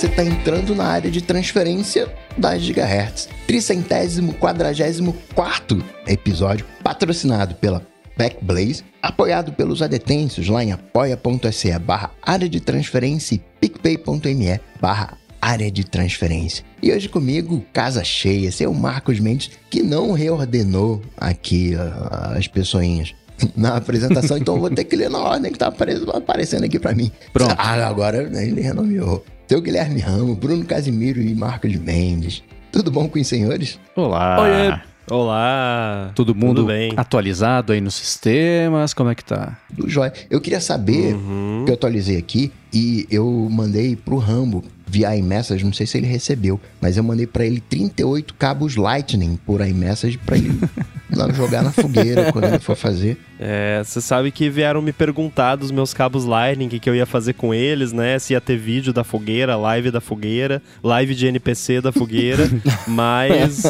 você está entrando na área de transferência da Gigahertz. Tricentésimo quadragésimo quarto episódio, patrocinado pela Backblaze, apoiado pelos adetêncios lá em apoia.se barra área de transferência e picpay.me barra área de transferência. E hoje comigo, casa cheia, seu Marcos Mendes, que não reordenou aqui uh, as pessoinhas na apresentação, então eu vou ter que ler na ordem que tá aparecendo aqui para mim. Pronto. Ah, agora ele renomeou. Seu Guilherme Ramos, Bruno Casimiro e Marcos Mendes. Tudo bom com os senhores? Olá. Oiê. Olá! Todo mundo Tudo bem? atualizado aí nos sistemas? Como é que tá? Do jóia. Eu queria saber, Uhum. que eu atualizei aqui e eu mandei pro Rambo via iMessage, não sei se ele recebeu, mas eu mandei pra ele 38 cabos Lightning por iMessage pra ele jogar na fogueira quando ele for fazer. É, você sabe que vieram me perguntar dos meus cabos Lightning, o que, que eu ia fazer com eles, né? Se ia ter vídeo da fogueira, live da fogueira, live de NPC da fogueira, mas.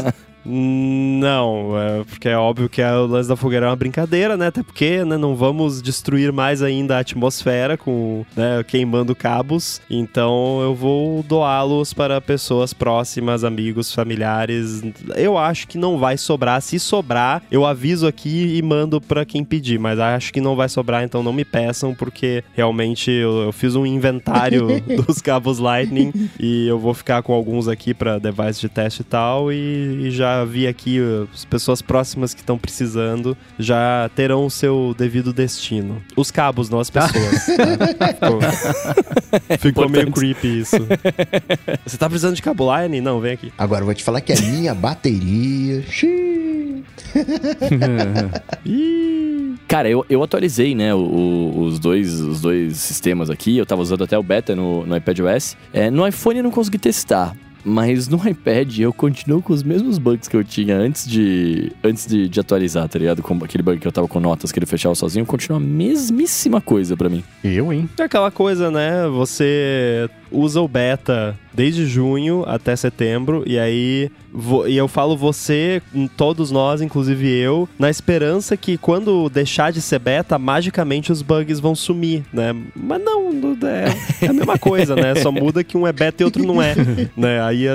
Não, é, porque é óbvio que o lance da fogueira é uma brincadeira, né? Até porque né, não vamos destruir mais ainda a atmosfera com né, queimando cabos. Então eu vou doá-los para pessoas próximas, amigos, familiares. Eu acho que não vai sobrar. Se sobrar, eu aviso aqui e mando para quem pedir. Mas acho que não vai sobrar, então não me peçam, porque realmente eu, eu fiz um inventário dos cabos Lightning e eu vou ficar com alguns aqui para device de teste e tal. E, e já vi aqui uh, as pessoas próximas que estão precisando já terão o seu devido destino. Os cabos, não as pessoas. tá? Ficou, ficou meio creepy isso. Você tá precisando de cabo Lightning? Não, vem aqui. Agora eu vou te falar que a minha bateria. Cara, eu, eu atualizei, né, o- o- os, dois, os dois sistemas aqui. Eu tava usando até o beta no, no iPadOS. É, no iPhone eu não consegui testar. Mas no iPad eu continuo com os mesmos bugs que eu tinha antes de antes de, de atualizar, tá ligado? Com aquele bug que eu tava com notas que ele fechava sozinho, continua a mesmíssima coisa pra mim. Eu, hein? É aquela coisa, né? Você usa o beta desde junho até setembro, e aí. E eu falo você, todos nós, inclusive eu, na esperança que quando deixar de ser beta, magicamente os bugs vão sumir, né? Mas não, é, é a mesma coisa, né? Só muda que um é beta e outro não é. né? Aí é,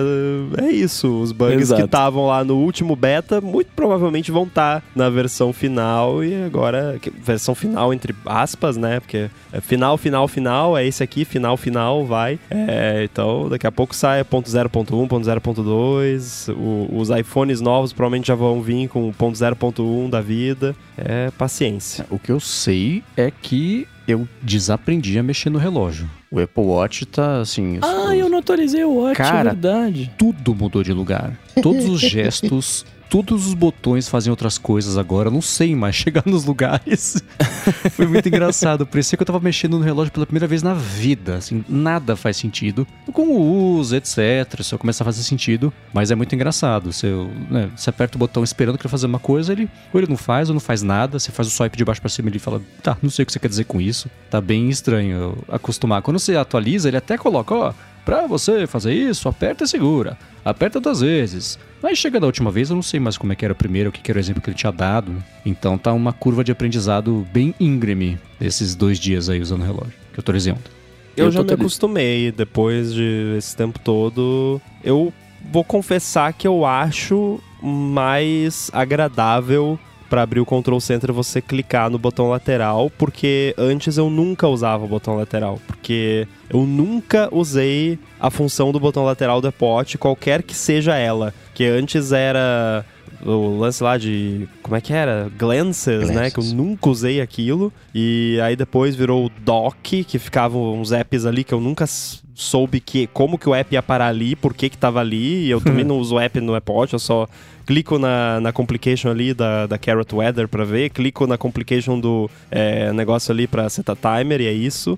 é isso. Os bugs Exato. que estavam lá no último beta, muito provavelmente vão estar na versão final, e agora. Versão final, entre aspas, né? Porque é final, final, final, é esse aqui, final, final, vai. É, então, daqui a pouco sai ponto .0.1, ponto .0.2. o- Os iPhones novos provavelmente já vão vir com ponto .0.1 da vida. É paciência. O que eu sei é que eu desaprendi a mexer no relógio. O Apple Watch tá assim. Ah, os- eu não atualizei o Watch, Cara, é verdade. tudo mudou de lugar. Todos os gestos, todos os botões fazem outras coisas agora. Não sei mais chegar nos lugares. Foi muito engraçado. Parecia que eu tava mexendo no relógio pela primeira vez na vida. Assim, nada faz sentido. Com o uso, etc. Só começa a fazer sentido. Mas é muito engraçado. Você, né, você aperta o botão esperando que ele fazer uma coisa, ele ou ele não faz ou não faz nada. Você faz o swipe de baixo pra cima e ele fala: Tá, não sei o que você quer dizer com isso. Tá bem estranho acostumar. Quando você atualiza, ele até coloca: Ó, pra você fazer isso, aperta e segura. Aperta duas vezes. Mas chega da última vez, eu não sei mais como é que era o primeiro, o que que era o exemplo que ele tinha dado. Então tá uma curva de aprendizado bem íngreme esses dois dias aí usando o relógio, que eu atualizei ontem. Eu, Eu já tô me tele- acostumei depois de esse tempo todo. Eu vou confessar que eu acho mais agradável para abrir o Control Center você clicar no botão lateral, porque antes eu nunca usava o botão lateral, porque eu nunca usei a função do botão lateral do Epot, qualquer que seja ela, que antes era o lance lá de. Como é que era? Glances, né? Que eu Glances. nunca usei aquilo. E aí depois virou o Dock, que ficavam uns apps ali que eu nunca soube que, como que o app ia parar ali, por que que tava ali. E eu também não uso o app no Apple eu só clico na, na complication ali da, da Carrot Weather pra ver, clico na complication do é, negócio ali pra setar timer e é isso.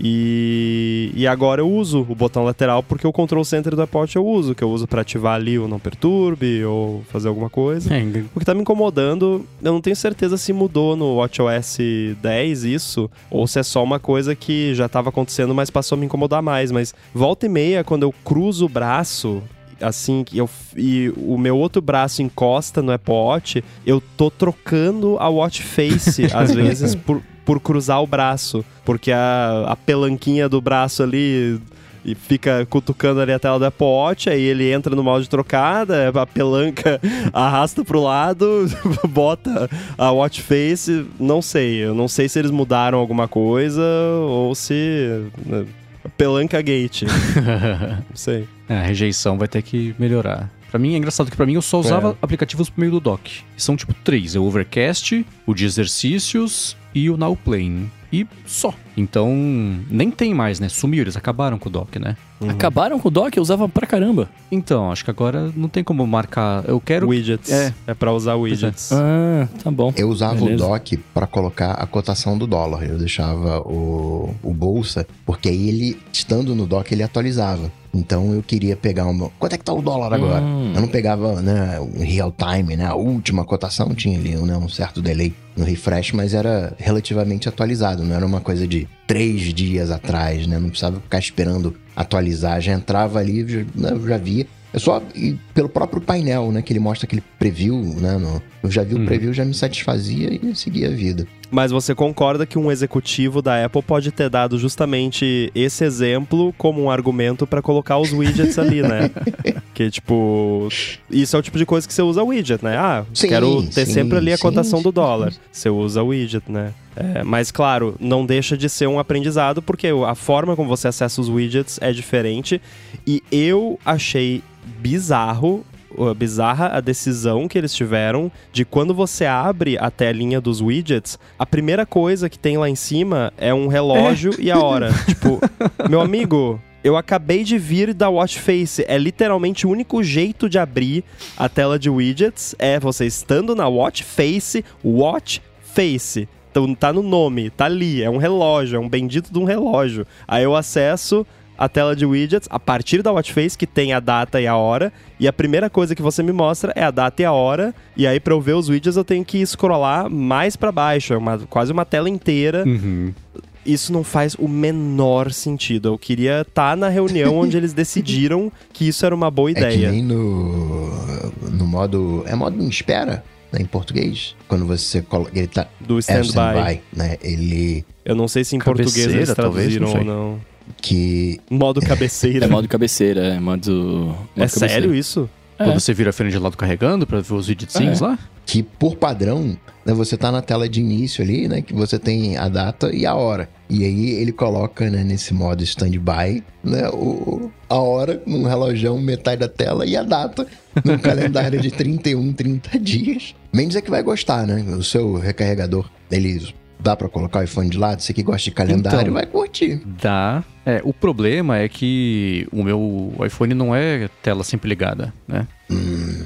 E, e agora eu uso o botão lateral porque o control center do Apple eu uso, que eu uso pra ativar ali o não perturbe ou fazer alguma coisa. É, O que tá me incomodando, eu não tenho certeza se mudou no WatchOS 10 isso, ou se é só uma coisa que já tava acontecendo, mas passou a me incomodar mais. Mas volta e meia, quando eu cruzo o braço, assim, que eu, e o meu outro braço encosta no Apple Watch, eu tô trocando a watch face, às vezes, por, por cruzar o braço. Porque a, a pelanquinha do braço ali e fica cutucando ali a tela do Apple Watch, aí ele entra no modo de trocada, a pelanca arrasta pro lado, bota a watch face, não sei, eu não sei se eles mudaram alguma coisa ou se né, pelanca gate. não sei. É, a rejeição vai ter que melhorar. Pra mim é engraçado que pra mim eu só usava É. aplicativos por meio do dock. E são tipo três: é o Overcast, o de exercícios e o Now Playing. E só. Então, nem tem mais, né? Sumiu, eles acabaram com o dock, né? Acabaram com o dock, eu usava pra caramba. Então, acho que agora não tem como marcar. Eu quero. Widgets. É. É, pra usar widgets. Ah, tá bom. Eu usava Beleza. o dock para colocar a cotação do dólar. Eu deixava o, o bolsa, porque aí ele, estando no dock, ele atualizava. Então eu queria pegar uma. Quanto é que tá o dólar agora? Hum. Eu não pegava, né, o real time, né? A última cotação tinha ali né, um certo delay no refresh, mas era relativamente atualizado. Não era uma coisa de três dias atrás, né? Não precisava ficar esperando atualizar. Já entrava ali, já, né, eu já via. É só pelo próprio painel, né? Que ele mostra aquele preview, né? no- eu já vi o Uhum. preview, já me satisfazia e seguia a vida. Mas você concorda que um executivo da Apple pode ter dado justamente esse exemplo como um argumento pra colocar os widgets ali, né? que, tipo, isso é o tipo de coisa que você usa widget, né? Ah, Sim, quero ter sim, sempre ali a sim, cotação do dólar. Você usa widget, né? É, mas, claro, não deixa de ser um aprendizado, porque a forma como você acessa os widgets é diferente. E eu achei bizarro bizarra a decisão que eles tiveram de quando você abre a telinha dos widgets, a primeira coisa que tem lá em cima é um relógio e a hora. tipo, meu amigo, eu acabei de vir da Watch Face. É literalmente o único jeito de abrir a tela de widgets é você estando na Watch Face, Watch Face. Então tá no nome, tá ali, é um relógio, é um bendito de um relógio. Aí eu acesso a tela de widgets a partir da Watch Face, que tem a data e a hora, e a primeira coisa que você me mostra é a data e a hora, e aí pra eu ver os widgets eu tenho que scrollar mais pra baixo, é uma, quase uma tela inteira. Uhum. Isso não faz o menor sentido. Eu queria estar na reunião onde eles decidiram que isso era uma boa É que ideia. nem no, no modo. É modo em espera, né, em português. Quando você coloca. Ele tá. Do É stand-by. stand-by, né? Ele. eu não sei se em Cabeceira, português eles talvez, traduziram não ou não. Que. Modo cabeceira. É modo cabeceira, é modo. modo É sério cabeceira. isso? É. Quando você vira a frente de lado carregando pra ver os widgetzinhos lá? que por padrão, né, você tá na tela de início ali, né, que você tem a data e a hora. E aí ele coloca, né, nesse modo standby, né, o, a hora num relógio, metade da tela e a data num calendário de 31, 30 dias. Mendes é que vai gostar, né? O seu recarregador, ele dá pra colocar o iPhone de lado, você que gosta de calendário, Então. vai curtir. Dá. É, o problema é que o meu iPhone não é tela sempre ligada, né?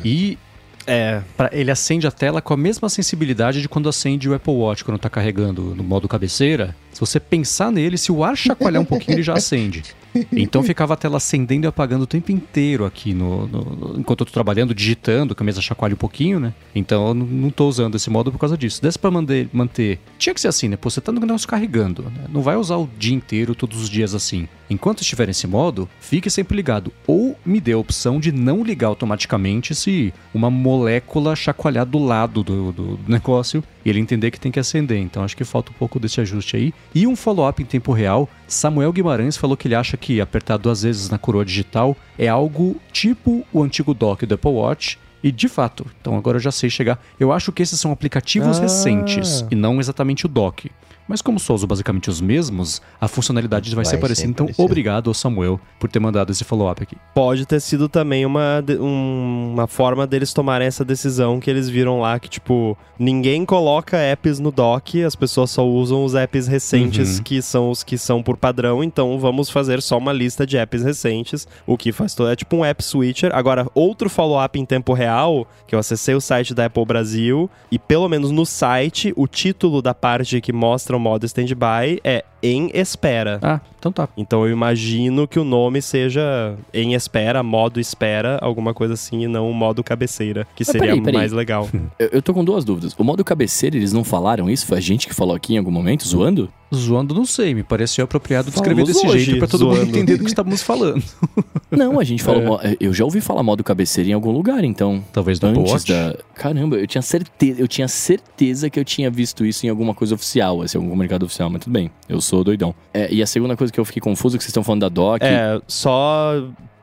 E É. pra- ele acende a tela com a mesma sensibilidade de quando acende o Apple Watch quando tá carregando no modo cabeceira. Se você pensar nele, se o ar chacoalhar um pouquinho, ele já acende. Então ficava a tela acendendo e apagando o tempo inteiro aqui no, no- enquanto eu tô trabalhando, digitando, que a mesa chacoalha um pouquinho, né? Então eu não- tô usando esse modo por causa disso. Desse pra manter, manter. Tinha que ser assim, né? Pô, você tá no negócio carregando. né? Não vai usar o dia inteiro, todos os dias assim. Enquanto estiver nesse modo, fique sempre ligado. Ou me dê a opção de não ligar automaticamente se uma molécula chacoalhar do lado do, do negócio e ele entender que tem que acender. Então acho que falta um pouco desse ajuste aí. E um follow-up em tempo real. Samuel Guimarães falou que ele acha que apertar duas vezes na coroa digital é algo tipo o antigo dock do Apple Watch. E de fato, então agora eu já sei chegar. Eu acho que esses são aplicativos Ah. recentes e não exatamente o dock. Mas como só uso basicamente os mesmos, a funcionalidade vai, Vai ser parecida. Então, parecida. obrigado ao Samuel por ter mandado esse follow-up aqui. Pode ter sido também uma, de- um- uma forma deles tomarem essa decisão que eles viram lá que, tipo, ninguém coloca apps no dock, as pessoas só usam os apps recentes Uhum. que são os que são por padrão, então vamos fazer só uma lista de apps recentes, o que faz todo. É tipo um app switcher. Agora, outro follow-up em tempo real, que eu acessei o site da Apple Brasil, e pelo menos no site, o título da parte que mostra modo standby é em espera. Ah, então tá. Então eu imagino que o nome seja em espera, modo espera, alguma coisa assim, e não modo cabeceira, que Mas seria peraí, peraí. mais legal. Eu, eu tô com duas dúvidas. O modo cabeceira, eles não falaram isso? Foi a gente que falou aqui em algum momento, zoando? Zoando, não sei. Me pareceu apropriado descrever Falamos desse hoje, jeito pra todo mundo zoando. entender do que estávamos falando. Não, a gente falou. É. Eu já ouvi falar modo cabeceira em algum lugar, então. Talvez no Antes da. Caramba, eu tinha certeza, eu tinha certeza que eu tinha visto isso em alguma coisa oficial, assim, algum comunicado oficial, mas tudo bem, eu sou doidão. É, e a segunda coisa que eu fiquei confuso que vocês estão falando da doc. É, só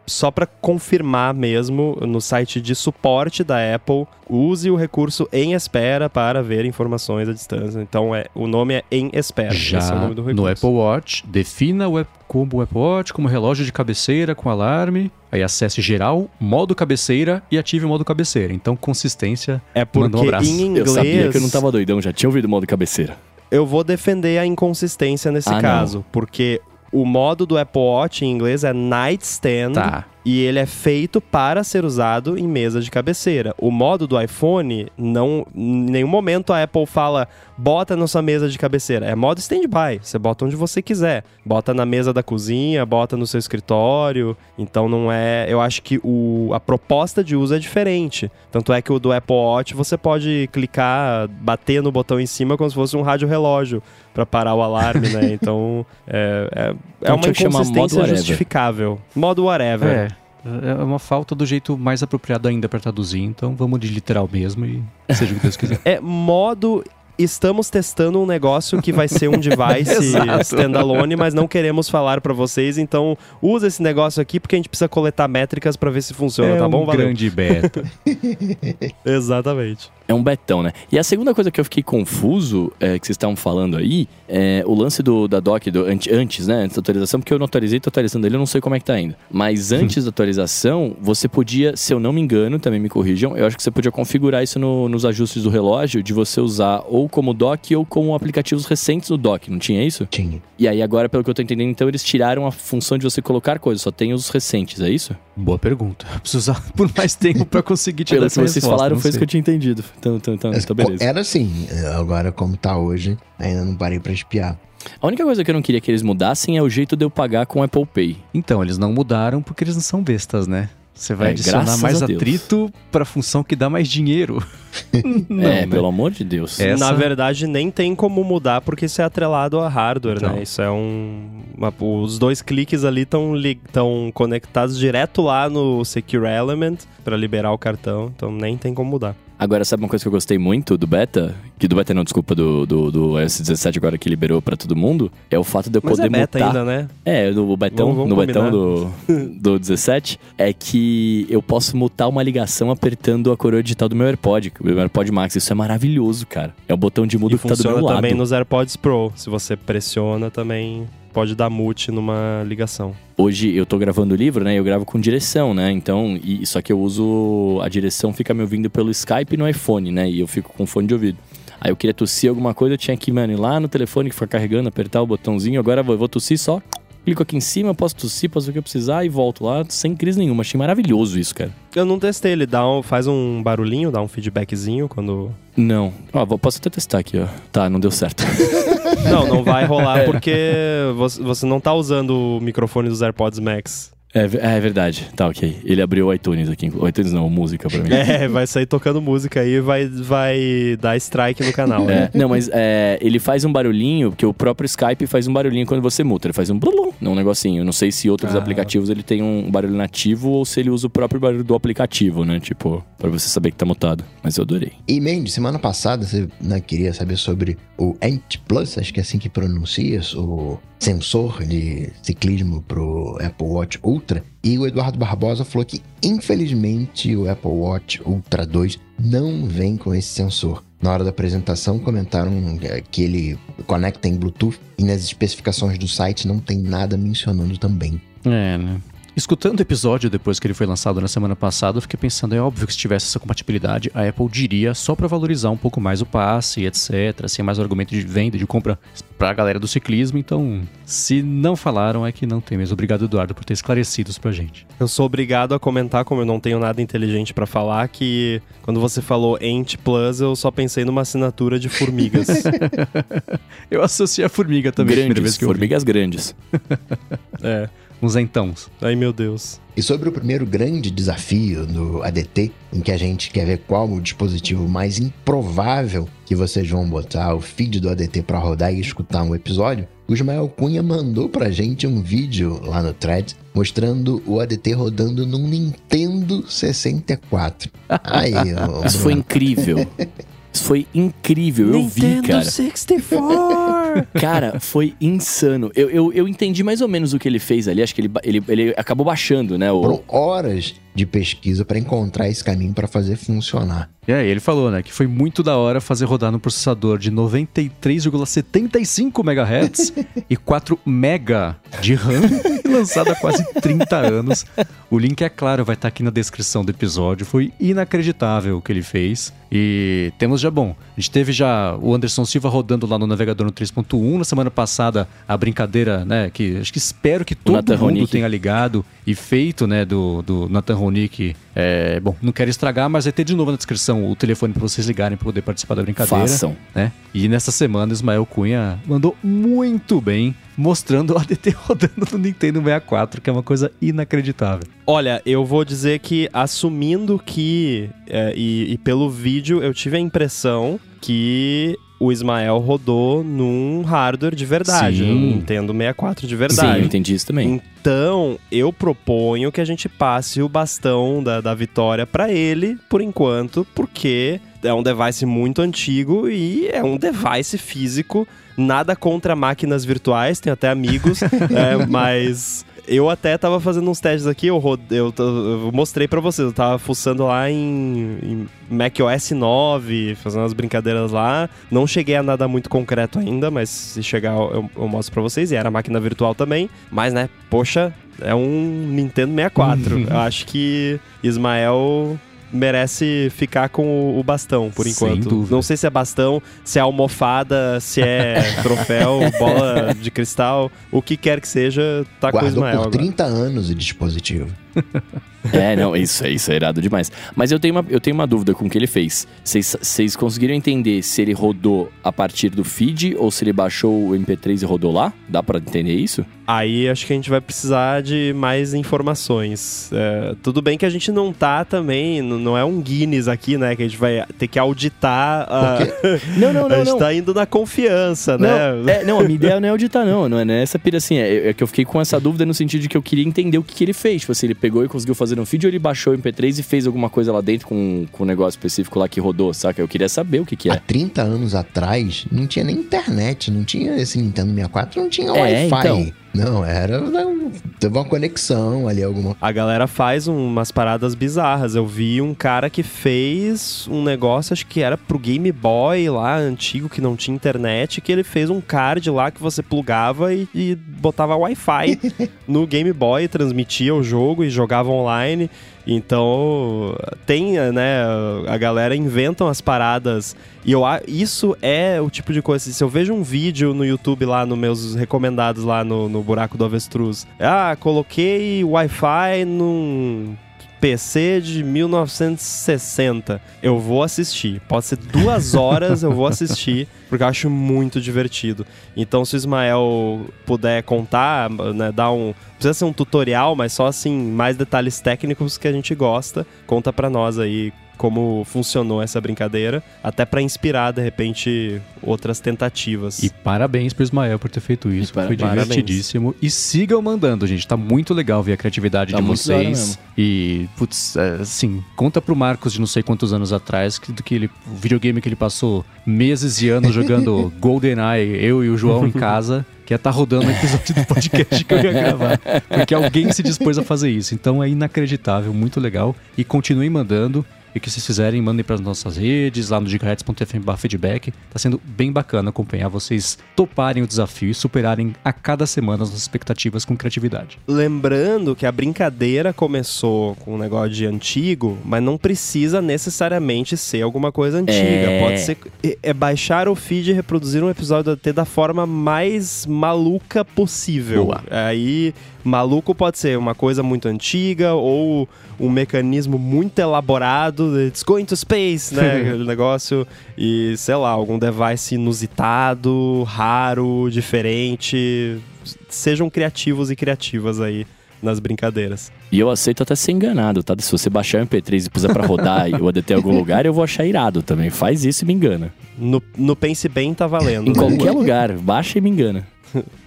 só para confirmar mesmo, no site de suporte da Apple, use o recurso em espera para ver informações à distância. Então é, o nome é em espera. Já Esse é o nome do recurso. no Apple Watch, defina o, como o Apple Watch como relógio de cabeceira com alarme. Aí acesse geral, modo cabeceira e ative o modo cabeceira. Então, consistência. É Manda um porque abraço. em inglês Eu sabia que eu não tava doidão, já tinha ouvido modo cabeceira. eu vou defender a inconsistência nesse Ah, não. caso, porque o modo do Apple Watch em inglês é nightstand Tá. E ele é feito para ser usado em mesa de cabeceira. O modo do iPhone, não, em nenhum momento a Apple fala bota na sua mesa de cabeceira. É modo standby. Você bota onde você quiser. Bota na mesa da cozinha, bota no seu escritório. Então não é. Eu acho que o, a proposta de uso é diferente. Tanto é que o do Apple Watch você pode clicar, bater no botão em cima como se fosse um rádio relógio para parar o alarme, né? Então é, é, é uma modo inconsistência whatever. justificável. Modo whatever. É. É uma falta do jeito mais apropriado ainda pra traduzir. Então, vamos de literal mesmo e seja o que Deus quiser. É modo. Estamos testando um negócio que vai ser um device standalone, mas não queremos falar pra vocês. Então, usa esse negócio aqui porque a gente precisa coletar métricas pra ver se funciona, é tá bom? um Valeu. grande beta. Exatamente. É um betão, né? E a segunda coisa que eu fiquei confuso, é, que vocês estavam falando aí, é o lance do, da doc do, ante- antes, né? Antes da atualização, porque eu não atualizei, tô atualizando ele, eu não sei como é que tá ainda. Mas antes da atualização, você podia, se eu não me engano, também me corrijam, eu acho que você podia configurar isso no- nos ajustes do relógio, de você usar ou como dock ou como aplicativos recentes no dock, não tinha isso? Tinha. E aí agora, pelo que eu tô entendendo, então eles tiraram a função de você colocar coisas, só tem os recentes, é isso? Boa pergunta. Preciso usar por mais tempo pra conseguir te dar Pelo que essa vocês resposta, falaram, foi isso que eu tinha entendido. Então, então, então, então beleza. Era assim, agora como tá hoje, ainda não parei pra espiar. A única coisa que eu não queria que eles mudassem é o jeito de eu pagar com Apple Pay. Então, eles não mudaram porque eles não são bestas, né? Você vai É, adicionar mais atrito pra função que dá mais dinheiro. não, é, né? pelo amor de Deus. Essa- Na verdade, nem tem como mudar porque isso é atrelado a hardware, Então. né? Isso é um. uma- os dois cliques ali estão conectados direto lá no Secure Element pra liberar o cartão, então nem tem como mudar. Agora, sabe uma coisa que eu gostei muito do beta? Que do beta não, desculpa, do, do, do S17 agora que liberou pra todo mundo? É o fato de eu Mas poder é beta mutar... ainda, né? É, no betão, Vamos- vamos no betão do, do 17, é que eu posso mutar uma ligação apertando a coroa digital do meu AirPod, o meu AirPod Max. Isso é maravilhoso, cara. É o botão de mudo E que tá do meu lado. também nos AirPods Pro. Se você pressiona, também pode dar mute numa ligação. Hoje eu tô gravando o livro, né? Eu gravo com direção, né? Então, e, só que eu uso. A direção fica me ouvindo pelo Skype no iPhone, né? E eu fico com fone de ouvido. Aí eu queria tossir alguma coisa, eu tinha que, mano, ir lá no telefone que foi carregando, apertar o botãozinho. Agora eu vou, tossir só. Clico aqui em cima, posso tossir, posso o que eu precisar e volto lá sem crise nenhuma. Achei maravilhoso isso, cara. Eu não testei, ele dá um, faz um barulhinho, dá um feedbackzinho quando. Não. Ó, vou- posso até testar aqui, ó. Tá, não deu certo. Não, não vai rolar porque você, você não tá usando o microfone dos AirPods Max. É, é verdade. Tá, ok. Ele abriu o iTunes aqui. O iTunes não, música pra mim. É, vai sair tocando música aí e vai, vai dar strike no canal. né? É, não, mas é, ele faz um barulhinho, porque o próprio Skype faz um barulhinho quando você muta. Ele faz um blum, um negocinho. Eu não sei se outros Ah. aplicativos ele tem um barulho nativo ou se ele usa o próprio barulho do aplicativo, né? Tipo, pra você saber que tá mutado. Mas eu adorei. E Mandy, semana passada você né, queria saber sobre o Ant Plus, acho que é assim que pronuncia, o sensor de ciclismo pro Apple Watch Ultra. E o Eduardo Barbosa falou que, infelizmente, o Apple Watch Ultra 2 não vem com esse sensor. Na hora da apresentação, comentaram eh, que ele conecta em Bluetooth e nas especificações do site não tem nada mencionando também. É, né? Escutando o episódio depois que ele foi lançado na semana passada, eu fiquei pensando, é óbvio que se tivesse essa compatibilidade, a Apple diria só pra valorizar um pouco mais o passe, etc, sem mais argumento de venda, de compra pra galera do ciclismo, então, se não falaram é que não tem mesmo. Obrigado, Eduardo, por ter esclarecido isso pra gente. Eu sou obrigado a comentar, como eu não tenho nada inteligente pra falar, que quando você falou Ent Plus, eu só pensei numa assinatura de formigas. Eu associei a formiga também, a grandes, vez que eu ouvi. formigas grandes. é. Uns entãos. Ai, meu Deus. E sobre o primeiro grande desafio do ADT, em que a gente quer ver qual o dispositivo mais improvável que vocês vão botar o feed do ADT para rodar e escutar um episódio, o Ismael Cunha mandou pra gente um vídeo lá no thread mostrando o ADT rodando num Nintendo 64. Aí, Isso foi incrível. Isso foi incrível. Eu vi, cara. 64! Cara, foi insano. Eu, eu, eu entendi mais ou menos o que ele fez ali. Acho que ele, ele, ele acabou baixando, né? O, foram horas de pesquisa para encontrar esse caminho para fazer funcionar. E aí ele falou, né, que foi muito da hora fazer rodar no processador de 93,75 MHz e 4 MB de RAM, lançado há quase 30 anos. O link, é claro, vai estar aqui na descrição do episódio. Foi inacreditável o que ele fez. E temos já, bom, a gente teve já o Anderson Silva rodando lá no navegador no 3.1. Na semana passada, a brincadeira, né, que acho que espero que todo mundo Ronick. tenha ligado e feito, né, do, do Nathan Ronick. É, bom, não quero estragar, mas vai ter de novo na descrição o telefone para vocês ligarem para poder participar da brincadeira. Façam. Né? E nessa semana, Ismael Cunha mandou muito bem, mostrando o ADT rodando no Nintendo 64, que é uma coisa inacreditável. Olha, eu vou dizer que, assumindo que, é, e, e pelo vídeo, eu tive a impressão que o Ismael rodou num hardware de verdade, Sim. no Nintendo 64 de Sim, verdade. eu entendi isso também. Então, eu proponho que a gente passe o bastão da, da vitória pra ele, por enquanto, porque é um device muito antigo e é um device físico. Nada contra máquinas virtuais, tenho até amigos, é, mas eu até tava fazendo uns testes aqui, eu, eu, eu mostrei pra vocês, eu tava fuçando lá em, em macOS 9, fazendo umas brincadeiras lá. Não cheguei a nada muito concreto ainda, mas se chegar eu, eu mostro pra vocês. E era máquina virtual também, mas né, poxa, é um Nintendo 64. eu acho que Ismael merece ficar com o, bastão por enquanto. Não sei se é bastão, se é almofada, se é troféu, bola de cristal, o que quer que seja, tá com o Guardou Ismael por agora. 30 anos o dispositivo. É, não, isso, é- isso é irado demais. Mas eu tenho uma, eu tenho uma dúvida com o que ele fez. Vocês conseguiram entender se ele rodou a partir do feed ou se ele baixou o MP3 e rodou lá? Dá pra entender isso? Aí acho que a gente vai precisar de mais informações. É, tudo bem que a gente não tá também, não é um Guinness aqui, né? Que a gente vai ter que auditar. A, Não, não, a não, gente não. tá indo na confiança, Não, né? é, não, a minha ideia não é auditar, não. Não é nessa pira assim. É, é que eu fiquei com essa dúvida no sentido de que eu queria entender o que, que ele fez. Tipo assim, ele pegou e conseguiu fazer um feed ou ele baixou o MP3 e fez alguma coisa lá dentro com, com um negócio específico lá que rodou, saca? Eu queria saber o que, que Há é. 30 anos atrás, não tinha nem internet, não tinha esse Nintendo 64, não tinha É, Wi-Fi. então. Não, era. não, teve uma conexão ali, alguma A galera faz um- umas paradas bizarras. Eu vi um cara que fez um negócio, acho que era pro Game Boy lá, antigo, que não tinha internet, que ele fez um card lá que você plugava e, e botava Wi-Fi no Game Boy, transmitia o jogo e jogava online. Então, tem, né, a galera inventam as paradas. E eu, isso é o tipo de coisa. Se eu vejo um vídeo no YouTube lá, nos meus recomendados lá no, no Buraco do Avestruz. Ah, coloquei Wi-Fi num PC de 1960. Eu vou assistir. Pode ser duas horas, eu vou assistir, porque eu acho muito divertido. Então, se o Ismael puder contar, né, dar um. Precisa ser um tutorial, mas só assim, mais detalhes técnicos que a gente gosta, conta pra nós aí como funcionou essa brincadeira, até pra inspirar, de repente, outras tentativas. E parabéns pro Ismael por ter feito isso, E para- foi parabéns. divertidíssimo. E sigam mandando, gente, tá muito legal ver a criatividade Tá de vocês. E, putz, é, assim, conta pro Marcos de não sei quantos anos atrás, que, do que ele, o videogame que ele passou meses e anos jogando GoldenEye, eu e o João em casa, que ia estar rodando o episódio do podcast que eu ia gravar. Porque alguém se dispôs a fazer isso. Então é inacreditável, muito legal. E continuem mandando. E o que vocês fizerem, mandem para as nossas redes, lá no gigahertz.fm feedback. Tá sendo bem bacana acompanhar vocês toparem o desafio e superarem a cada semana as nossas expectativas com criatividade. Lembrando que a brincadeira começou com um negócio de antigo, mas não precisa necessariamente ser alguma coisa antiga. É. Pode ser é- é baixar o feed e reproduzir um episódio da T da forma mais maluca possível. Boa. Aí, maluco pode ser uma coisa muito antiga ou um mecanismo muito elaborado, it's going to space, né? Aquele negócio. E, sei lá, algum device inusitado, raro, diferente. Sejam criativos e criativas aí nas brincadeiras. E eu aceito até ser enganado, tá? Se você baixar o MP3 e puser pra rodar e o ADT em algum lugar, eu vou achar irado também. Faz isso e me engana. No, no Pense Bem tá valendo. Em né? qualquer lugar, baixa e me engana.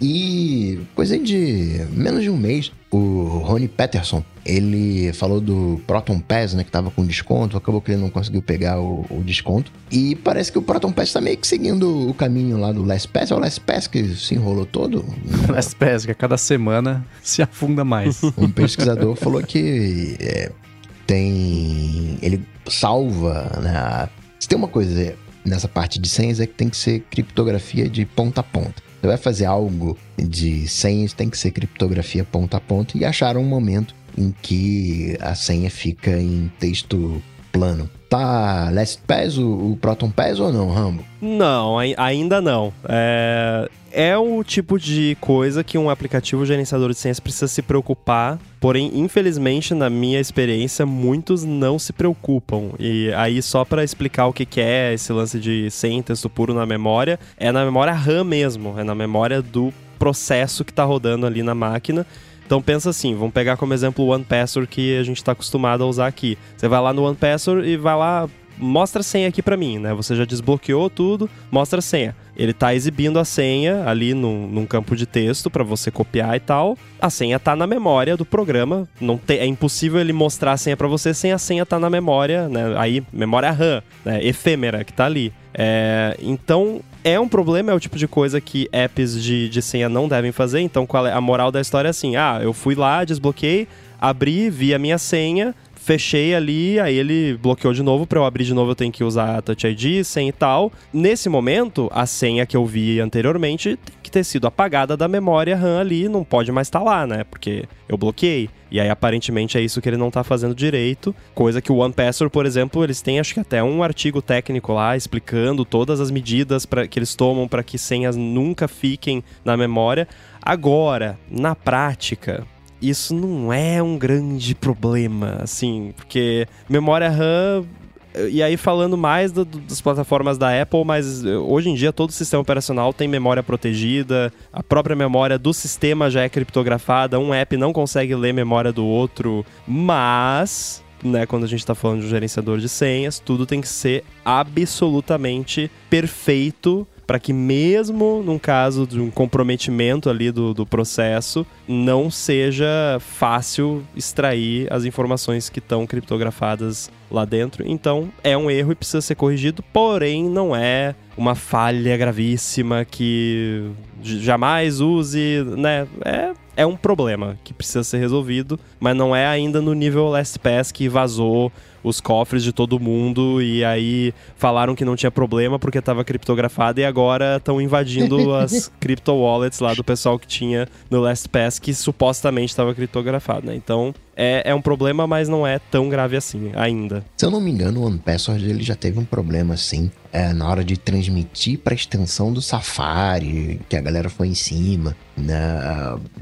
E coisa de menos de um mês, o Rony Peterson, ele falou do Proton Pass, né, que tava com desconto, acabou que ele não conseguiu pegar o, o desconto. E parece que o Proton Pass tá meio que seguindo o caminho lá do Last Pass, é o Last Pass que se enrolou todo. Last Pass, que a cada semana se afunda mais. Um pesquisador falou que é, tem. Ele salva, né? Se tem uma coisa nessa parte de senhas é que tem que ser criptografia de ponta a ponta. Você vai fazer algo de senhas, tem que ser criptografia ponta a ponta. E acharam um momento em que a senha fica em texto plano. Tá LastPass, o, o Proton Pass ou não, Rambo? Não, ai- ainda não. É, é o tipo de coisa que um aplicativo gerenciador de senhas precisa se preocupar. Porém, infelizmente, na minha experiência, muitos não se preocupam. E aí, só para explicar o que é esse lance de senha texto puro na memória, é na memória RAM mesmo, é na memória do processo que está rodando ali na máquina. Então pensa assim, vamos pegar como exemplo o OnePassword que a gente está acostumado a usar aqui. Você vai lá no OnePassword e vai lá, mostra a senha aqui para mim, né? Você já desbloqueou tudo, mostra a senha. Ele tá exibindo a senha ali num, num campo de texto para você copiar e tal. A senha tá na memória do programa, não tem, é impossível ele mostrar a senha para você sem a senha tá na memória, né? Aí memória RAM, né? Efêmera que tá ali. É, então é um problema, é o tipo de coisa que apps de, de senha não devem fazer. Então, qual é a moral da história é assim: ah, eu fui lá, desbloqueei, abri, vi a minha senha, fechei ali, aí ele bloqueou de novo. Para eu abrir de novo, eu tenho que usar a Touch ID, senha e tal. Nesse momento, a senha que eu vi anteriormente tem que ter sido apagada da memória RAM ali, não pode mais estar lá, né? Porque eu bloqueei. E aí, aparentemente, é isso que ele não tá fazendo direito. Coisa que o OnePassword, por exemplo, eles têm acho que até um artigo técnico lá explicando todas as medidas pra, que eles tomam para que senhas nunca fiquem na memória. Agora, na prática, isso não é um grande problema, assim, porque memória RAM. E aí, falando mais do- das plataformas da Apple, mas eh, hoje em dia todo sistema operacional tem memória protegida, a própria memória do sistema já é criptografada, um app não consegue ler memória do outro, mas né, quando a gente está falando de um gerenciador de senhas, tudo tem que ser absolutamente perfeito para que mesmo num caso de um comprometimento ali do, do processo, não seja fácil extrair as informações que estão criptografadas lá dentro. Então, é um erro e precisa ser corrigido, porém não é uma falha gravíssima que jamais use, né? É, é um problema que precisa ser resolvido, mas não é ainda no nível LastPass que vazou os cofres de todo mundo e aí falaram que não tinha problema porque estava criptografado e agora estão invadindo as crypto wallets lá do pessoal que tinha no LastPass que supostamente estava criptografado, né? Então é, é um problema, mas não é tão grave assim ainda. Se eu não me engano, o OnePassword ele já teve um problema assim, é, na hora de transmitir para extensão do Safari, que a galera foi em cima, né,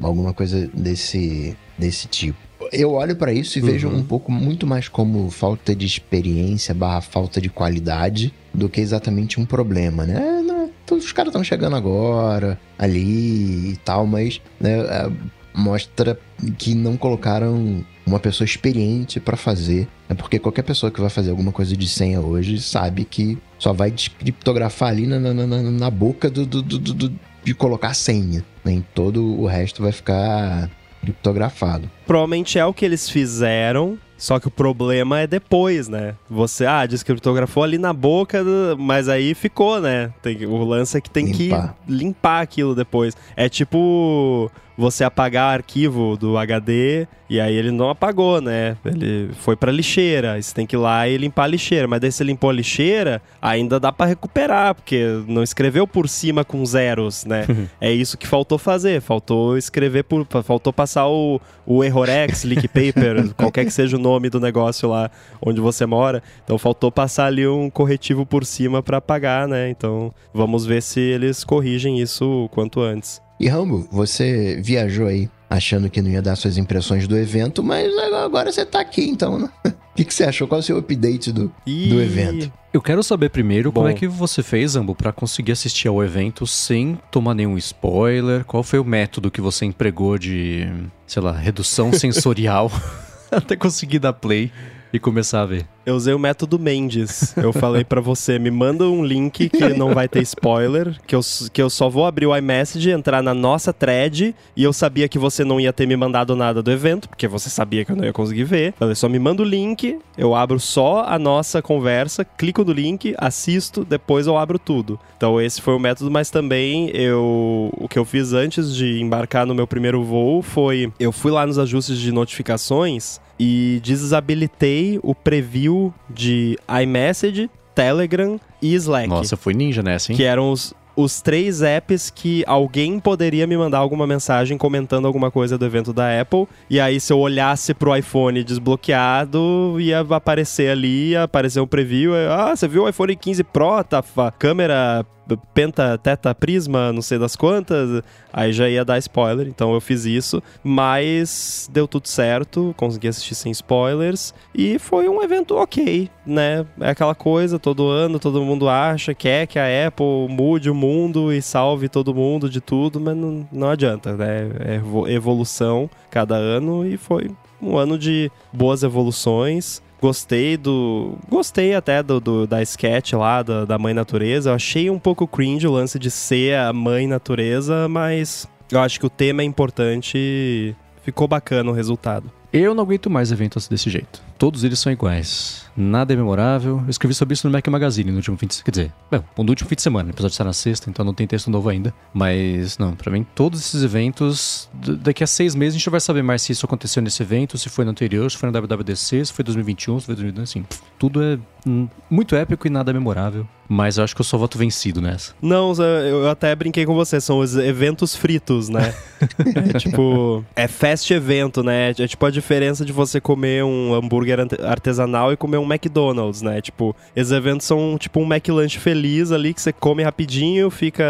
alguma coisa desse, desse tipo. Eu olho para isso e vejo um pouco muito mais como falta de experiência barra falta de qualidade do que exatamente um problema, né? Não, Os caras estão chegando agora, ali e tal, mas né, é, mostra que não colocaram uma pessoa experiente para fazer. É porque qualquer pessoa que vai fazer alguma coisa de senha hoje sabe que só vai descriptografar ali na, na, na, na boca do, do, do, do- de colocar a senha. Nem todo o resto vai ficar criptografado. Provavelmente é o que eles fizeram, só que o problema é depois, né? Você, ah, descriptografou ali na boca, mas aí ficou, né? Tem- o lance é que tem Limpar. que limpar aquilo depois. É tipo você apagar arquivo do HD e aí ele não apagou, né? Ele foi pra lixeira. Você tem que ir lá e limpar a lixeira. Mas daí você limpou a lixeira, ainda dá pra recuperar, porque não escreveu por cima com zeros, né? é isso que faltou fazer. Faltou escrever por. Faltou passar o, o Errorex, Leak Paper, qualquer que seja o nome do negócio lá onde você mora. Então faltou passar ali um corretivo por cima pra apagar, né? Então vamos ver se eles corrigem isso o quanto antes. E Rambo, você viajou aí achando que não ia dar suas impressões do evento, mas agora você tá aqui então, né? O que, que você achou? Qual é o seu update do, Ih, do evento? Eu quero saber primeiro Bom. como é que você fez, Ambo, pra conseguir assistir ao evento sem tomar nenhum spoiler. Qual foi o método que você empregou de, sei lá, redução sensorial até conseguir dar play e começar a ver? Eu usei o método Mendes. Eu falei pra você, me manda um link que não vai ter spoiler, que eu, que eu só vou abrir o iMessage, entrar na nossa thread, e eu sabia que você não ia ter me mandado nada do evento, porque você sabia que eu não ia conseguir ver. Falei, só me manda o link, eu abro só a nossa conversa, clico no link, assisto, depois eu abro tudo. Então esse foi o método, mas também eu o que eu fiz antes de embarcar no meu primeiro voo foi eu fui lá nos ajustes de notificações e desabilitei o preview de iMessage, Telegram e Slack. Nossa, foi ninja nessa, hein? Que eram os, os três apps que alguém poderia me mandar alguma mensagem comentando alguma coisa do evento da Apple. E aí, se eu olhasse pro iPhone desbloqueado, ia aparecer ali, ia aparecer um preview. Ah, você viu o iPhone 15 Pro? Tá câmera penta, teta, prisma, não sei das quantas. Aí já ia dar spoiler, então eu fiz isso. Mas deu tudo certo, consegui assistir sem spoilers. E foi um evento ok, né? É aquela coisa, todo ano todo mundo acha, quer que a Apple mude o mundo e salve todo mundo de tudo, mas não, não adianta, né? É evo- evolução cada ano e foi um ano de boas evoluções. Gostei do. Gostei até do, do- da sketch lá, da, da Mãe Natureza. Eu achei um pouco cringe o lance de ser a Mãe Natureza, mas eu acho que o tema é importante e ficou bacana o resultado. Eu não aguento mais eventos desse jeito. Todos eles são iguais. Nada é memorável. Eu escrevi sobre isso no Mac Magazine no último fim de Quer dizer, bom, no último fim de semana. O episódio está na sexta, então não tem texto novo ainda. Mas, não, pra mim, todos esses eventos. Daqui a seis meses a gente vai saber mais se isso aconteceu nesse evento, se foi no anterior, se foi no WWDC, se foi 2021, se foi 2022. Assim, tudo é hum, muito épico e nada memorável. Mas eu acho que eu só voto vencido nessa. Não, eu até brinquei com você, são os eventos fritos, né? é tipo. É fast evento, né? É tipo a diferença de você comer um hambúrguer ante- artesanal e comer um McDonald's, né? Tipo, esses eventos são tipo um McLanche feliz ali que você come rapidinho, fica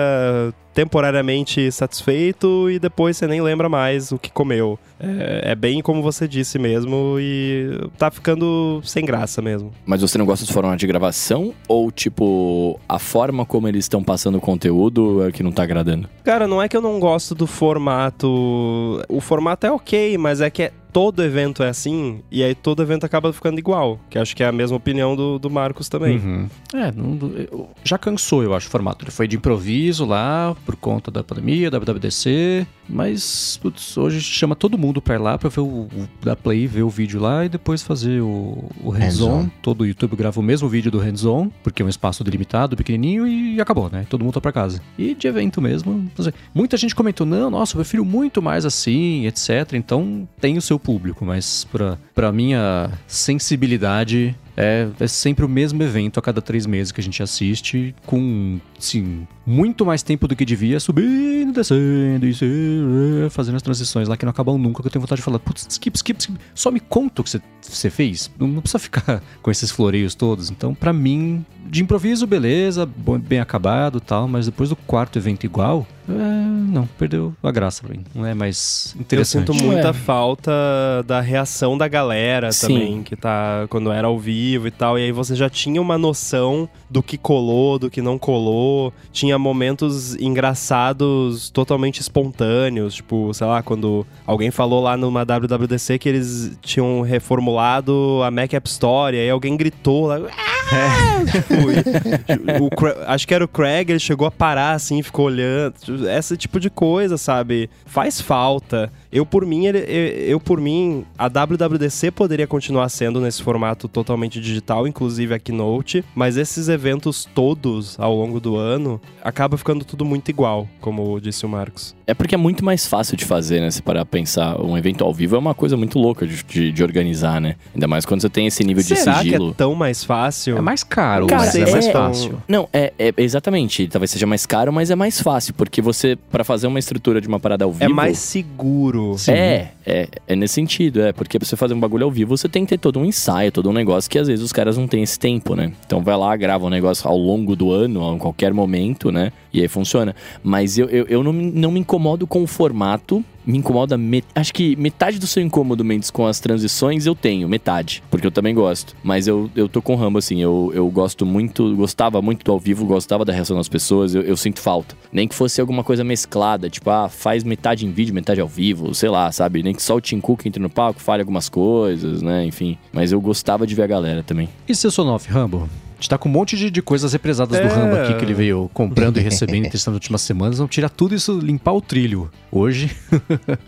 temporariamente satisfeito e depois você nem lembra mais o que comeu. É, é bem como você disse mesmo e tá ficando sem graça mesmo. Mas você não gosta do formato de gravação? Ou, tipo, a forma como eles estão passando o conteúdo é que não tá agradando? Cara, não é que eu não gosto do formato. O formato é ok, mas é que é- todo evento é assim, e aí todo evento acaba ficando igual. Que acho que é a mesma opinião do, do Marcos também. Uhum. É, não- eu- já cansou, eu acho, o formato. Ele foi de improviso lá, por conta da pandemia, da WWDC. Mas, putz, hoje chama todo mundo pra ir lá pra ver o, o da Play, ver o vídeo lá e depois fazer o, o hands-on. Hands-on. Todo o YouTube grava o mesmo vídeo do hands-on, porque é um espaço delimitado, pequenininho e acabou, né? Todo mundo tá pra casa. E de evento mesmo, muita gente comentou, não, nossa, eu prefiro muito mais assim, etc. Então tem o seu público, mas pra, pra minha sensibilidade, é, é sempre o mesmo evento a cada três meses que a gente assiste, com, sim, muito mais tempo do que devia, subindo, descendo, e se- fazendo as transições lá que não acabam nunca, que eu tenho vontade de falar, putz, skip, skip, skip, só me conta o que você- fez, não, não precisa ficar com esses floreios todos. Então, pra mim, de improviso, beleza, bem acabado tal, mas depois do quarto evento igual, é, não, perdeu a graça pra mim, não é mais Eu interessante. sinto muita Ué. falta da reação da galera Sim. também, que tá quando era ao vivo e tal. E aí você já tinha uma noção do que colou, do que não colou. Tinha momentos engraçados totalmente espontâneos. Tipo, sei lá, quando alguém falou lá numa WWDC que eles tinham reformulado a Mac App Store, e aí alguém gritou lá. "Ah!" Tipo, e- o acho que era o Craig, ele chegou a parar assim, ficou olhando. Esse tipo de coisa, sabe? Faz falta. Eu por mim, ele- eu, por mim, a WWDC poderia continuar sendo nesse formato totalmente digital, inclusive a Keynote, mas esses eventos todos ao longo do ano acaba ficando tudo muito igual, como disse o Marcos. É porque é muito mais fácil de fazer, né? Se parar pra pensar, um evento ao vivo é uma coisa muito louca de, de- de organizar, né? Ainda mais quando você tem esse nível de Será sigilo. que é tão mais fácil? É mais caro, Cara, mas é, é- mais fácil. Não, é, é- exatamente. Talvez seja mais caro, mas é mais fácil, porque você, pra fazer uma estrutura de uma parada ao vivo. É mais seguro. Sim. É, É, é nesse sentido, é, porque pra você fazer um bagulho ao vivo, você tem que ter todo um ensaio, todo um negócio que às vezes os caras não têm esse tempo, né? Então vai lá, grava um negócio ao longo do ano, a qualquer momento, né? E aí funciona. Mas eu, eu, eu não, não me incomodo com o formato, me incomoda. met- Acho que metade do seu incômodo, Mendes, com as transições eu tenho, metade. Porque eu também gosto. Mas eu, eu tô com o Rambo, assim. Eu, eu gosto muito, gostava muito do ao vivo, gostava da reação das pessoas. Eu, eu sinto falta. Nem que fosse alguma coisa mesclada, tipo, ah, faz metade em vídeo, metade ao vivo, sei lá, sabe? Nem que só o Tim Cook entre no palco, fale algumas coisas, né? Enfim. Mas eu gostava de ver a galera também. E seu Sonoff, Rambo? A gente tá com um monte de, de coisas represadas do É. Rambo aqui que ele veio comprando e recebendo e testando nas últimas semanas. Vamos tirar tudo isso, limpar o trilho. Hoje,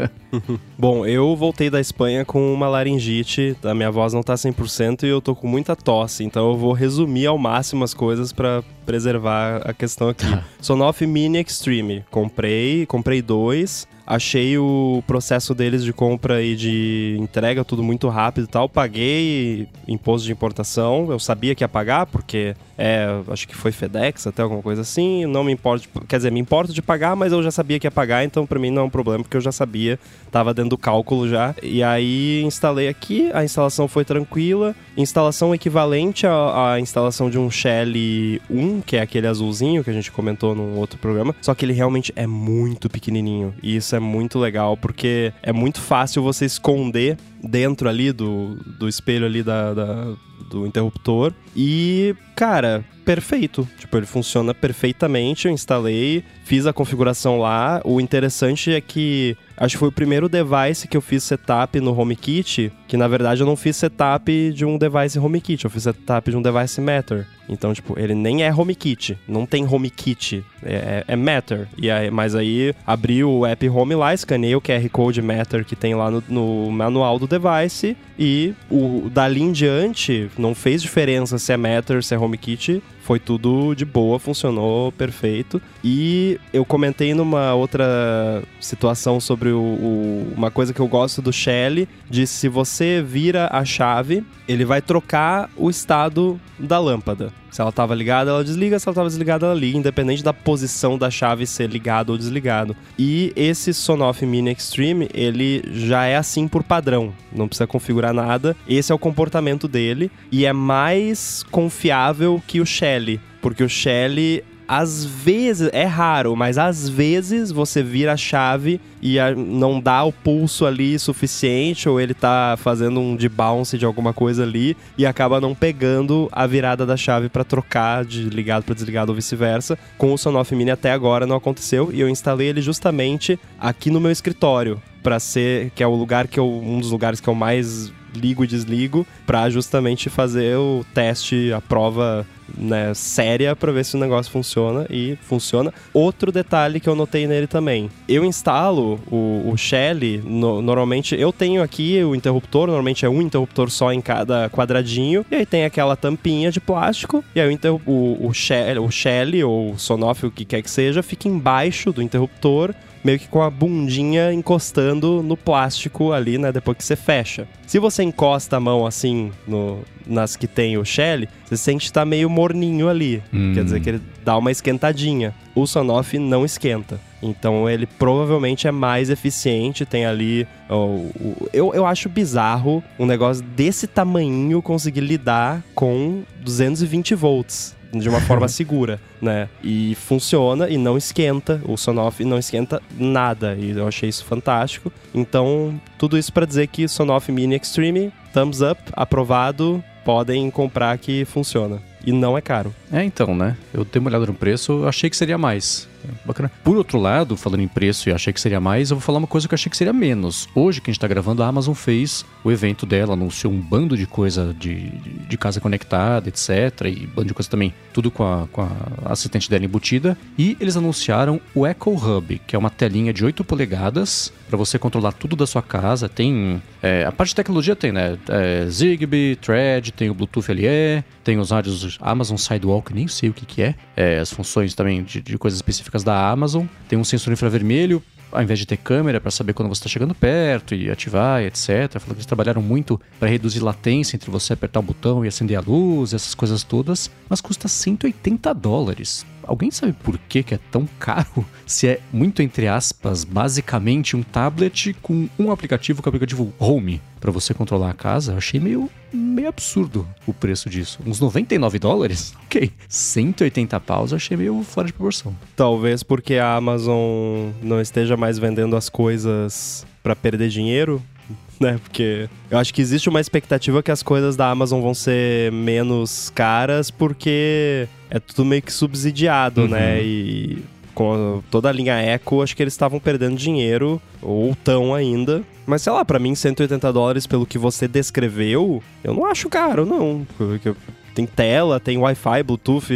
Bom, eu voltei da Espanha com uma laringite, a minha voz não tá 100% e eu tô com muita tosse, então eu vou resumir ao máximo as coisas pra preservar a questão aqui. Sonoff Mini Extreme, comprei, comprei dois, achei o processo deles de compra e de entrega tudo muito rápido e tal, paguei imposto de importação, eu sabia que ia pagar porque é, acho que foi FedEx até alguma coisa assim, não me importo, quer dizer, me importo de pagar, mas eu já sabia que ia pagar, então pra mim não é um problema porque eu já sabia, tava dentro do cálculo já. E aí instalei aqui, a instalação foi tranquila, instalação equivalente à, à instalação de um Shelly 1, que é aquele azulzinho que a gente comentou num outro programa, só que ele realmente é muito pequenininho. E isso é muito legal porque é muito fácil você esconder dentro ali do, do espelho ali da, da- do interruptor. E, cara, perfeito. Tipo, ele funciona perfeitamente. Eu instalei, fiz a configuração lá. O interessante é que acho que foi o primeiro device que eu fiz setup no HomeKit, que na verdade eu não fiz setup de um device HomeKit, eu fiz setup de um device Matter. Então, tipo, ele nem é HomeKit, não tem HomeKit, é, é, é Matter. E aí, mas aí abri o app Home lá, escaneei o QR Code Matter que tem lá no, no manual do device e o dali em diante não fez diferença se é Matter, se é HomeKit, foi tudo de boa, funcionou perfeito. E eu comentei numa outra situação sobre o, o- uma coisa que eu gosto do Shelly, de se você vira a chave, ele vai trocar o estado da lâmpada. Se ela estava ligada, ela desliga, se ela estava desligada, ela liga, independente da posição da chave ser ligado ou desligado. E esse Sonoff Mini Extreme, ele já é assim por padrão, não precisa configurar nada. Esse é o comportamento dele e é mais confiável que o Shelly, porque o Shelly às vezes, é raro, mas às vezes você vira a chave e não dá o pulso ali suficiente, ou ele tá fazendo um de bounce de alguma coisa ali e acaba não pegando a virada da chave pra trocar de ligado pra desligado ou vice-versa. Com o Sonoff Mini até agora não aconteceu e eu instalei ele justamente aqui no meu escritório para ser que é o lugar que eu um dos lugares que eu mais ligo e desligo pra justamente fazer o teste, a prova né, séria pra ver se o negócio funciona e funciona. Outro detalhe que eu notei nele também, eu instalo o, o Shelly, no- normalmente eu tenho aqui o interruptor, normalmente é um interruptor só em cada quadradinho, e aí tem aquela tampinha de plástico, e aí o, o, o, Shelly, o Shelly ou o Sonoff, o que quer que seja, fica embaixo do interruptor, meio que com a bundinha encostando no plástico ali, né? Depois que você fecha. Se você encosta a mão assim no, nas que tem o Shelly, você sente que tá meio morninho ali. Hum. Quer dizer que ele dá uma esquentadinha. O Sonoff não esquenta. Então ele provavelmente é mais eficiente. Tem ali. ó, o- eu, eu acho bizarro um negócio desse tamanho conseguir lidar com 220 volts de uma forma segura, né? E funciona e não esquenta. O Sonoff não esquenta nada. E eu achei isso fantástico. Então, tudo isso pra dizer que Sonoff Mini Extreme, thumbs up, aprovado, podem comprar que funciona. E não é caro. É, então, né? Eu dei uma olhada no preço, achei que seria mais. Bacana. Por outro lado, falando em preço e achei que seria mais, eu vou falar uma coisa que eu achei que seria menos. Hoje que a gente tá gravando, a Amazon fez o evento dela, anunciou um bando de coisa de, de casa conectada, etc. E bando de coisa também, tudo com a, com a assistente dela embutida. E eles anunciaram o Echo Hub, que é uma telinha de 8 polegadas para você controlar tudo da sua casa. Tem. é, a parte de tecnologia tem, né? É, Zigbee, Thread, tem o Bluetooth LE, tem os rádios Amazon Sidewalk, nem sei o que, que é. É, As funções também de, de coisas específicas da Amazon. Tem um sensor infravermelho. Ao invés de ter câmera para saber quando você está chegando perto e ativar, etc. Falou que eles trabalharam muito para reduzir latência entre você apertar o botão e acender a luz, essas coisas todas. Mas custa 180 dólares. Alguém sabe por que, que é tão caro? Se é muito entre aspas, basicamente um tablet com um aplicativo, que é o aplicativo Home, para você controlar a casa, achei meio, meio absurdo o preço disso. Uns 99 dólares? Ok. 180 paus achei meio fora de proporção. Talvez porque a Amazon não esteja mais vendendo as coisas para perder dinheiro, né? Porque eu acho que existe uma expectativa que as coisas da Amazon vão ser menos caras porque é tudo meio que subsidiado, Uhum. né? E com toda a linha Echo, acho que eles estavam perdendo dinheiro, ou tão ainda. Mas sei lá, pra mim, 180 dólares pelo que você descreveu, eu não acho caro, não. Porque Tem tela, tem Wi-Fi, Bluetooth,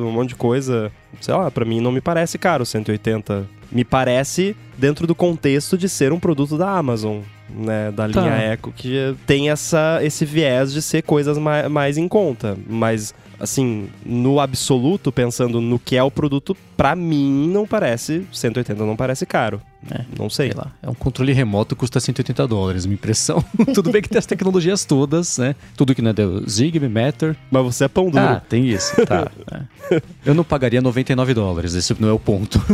um monte de coisa. Sei lá, pra mim não me parece caro 180. Me parece dentro do contexto de ser um produto da Amazon, né? Da Tá. linha Echo, que tem essa, esse viés de ser coisas mais, mais em conta. Mas, assim, no absoluto, pensando no que é o produto, pra mim não parece, 180 não parece caro. É, Não sei. Sei lá, é um controle remoto que custa 180 dólares, minha impressão. Tudo bem que tem as tecnologias todas, né? Tudo que não é do Zigbee, Matter. Mas você é pão duro. Ah, tem isso, tá. é. Eu não pagaria 99 dólares, esse não é o ponto.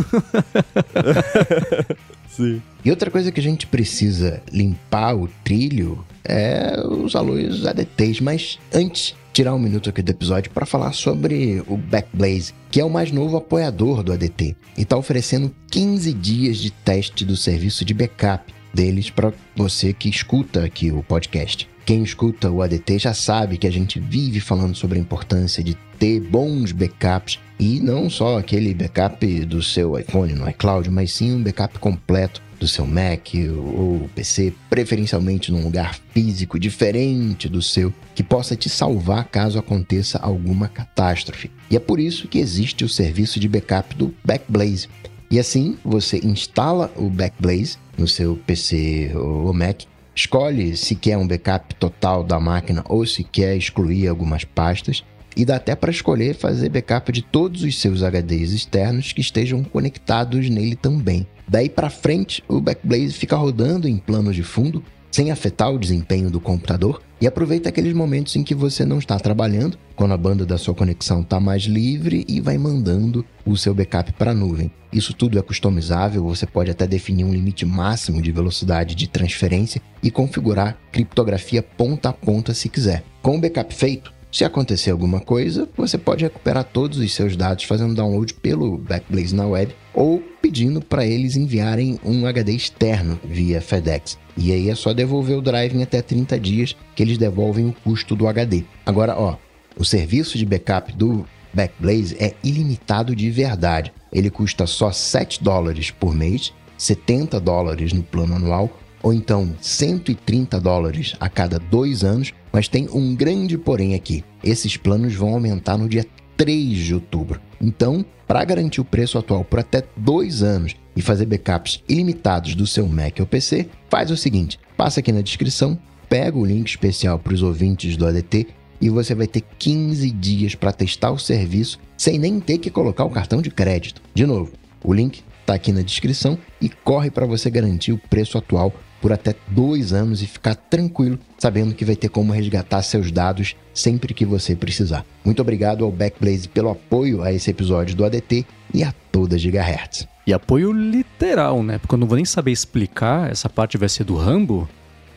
Sim. E outra coisa que a gente precisa limpar o trilho é os alôs ADTs, mas antes, tirar um minuto aqui do episódio para falar sobre o Backblaze, que é o mais novo apoiador do ADT e está oferecendo 15 dias de teste do serviço de backup deles para você que escuta aqui o podcast. Quem escuta o ADT já sabe que a gente vive falando sobre a importância de ter bons backups e não só aquele backup do seu iPhone no iCloud, mas sim um backup completo do seu Mac ou PC, preferencialmente num lugar físico diferente do seu, que possa te salvar caso aconteça alguma catástrofe. E é por isso que existe o serviço de backup do Backblaze. E assim, você instala o Backblaze no seu PC ou Mac, escolhe se quer um backup total da máquina ou se quer excluir algumas pastas, e dá até para escolher fazer backup de todos os seus HDs externos que estejam conectados nele também. Daí para frente, o Backblaze fica rodando em plano de fundo, sem afetar o desempenho do computador, e aproveita aqueles momentos em que você não está trabalhando, quando a banda da sua conexão está mais livre e vai mandando o seu backup para a nuvem. Isso tudo é customizável, você pode até definir um limite máximo de velocidade de transferência e configurar criptografia ponta a ponta se quiser. Com o backup feito, se acontecer alguma coisa, você pode recuperar todos os seus dados fazendo download pelo Backblaze na web ou pedindo para eles enviarem um HD externo via FedEx. E aí é só devolver o drive em até 30 dias que eles devolvem o custo do HD. Agora, ó, o serviço de backup do Backblaze é ilimitado de verdade. Ele custa só 7 dólares por mês, 70 dólares no plano anual ou então 130 dólares a cada dois anos, mas tem um grande porém aqui. Esses planos vão aumentar no dia 3 de outubro. Então, para garantir o preço atual por até dois anos e fazer backups ilimitados do seu Mac ou PC, faz o seguinte: passa aqui na descrição, pega o link especial para os ouvintes do ADT e você vai ter 15 dias para testar o serviço sem nem ter que colocar o cartão de crédito. De novo, o link está aqui na descrição e corre para você garantir o preço atual por até dois anos e ficar tranquilo, sabendo que vai ter como resgatar seus dados sempre que você precisar. Muito obrigado ao Backblaze pelo apoio a esse episódio do ADT e a toda Gigahertz. E apoio literal, né? Porque eu não vou nem saber explicar, essa parte vai ser do Rambo,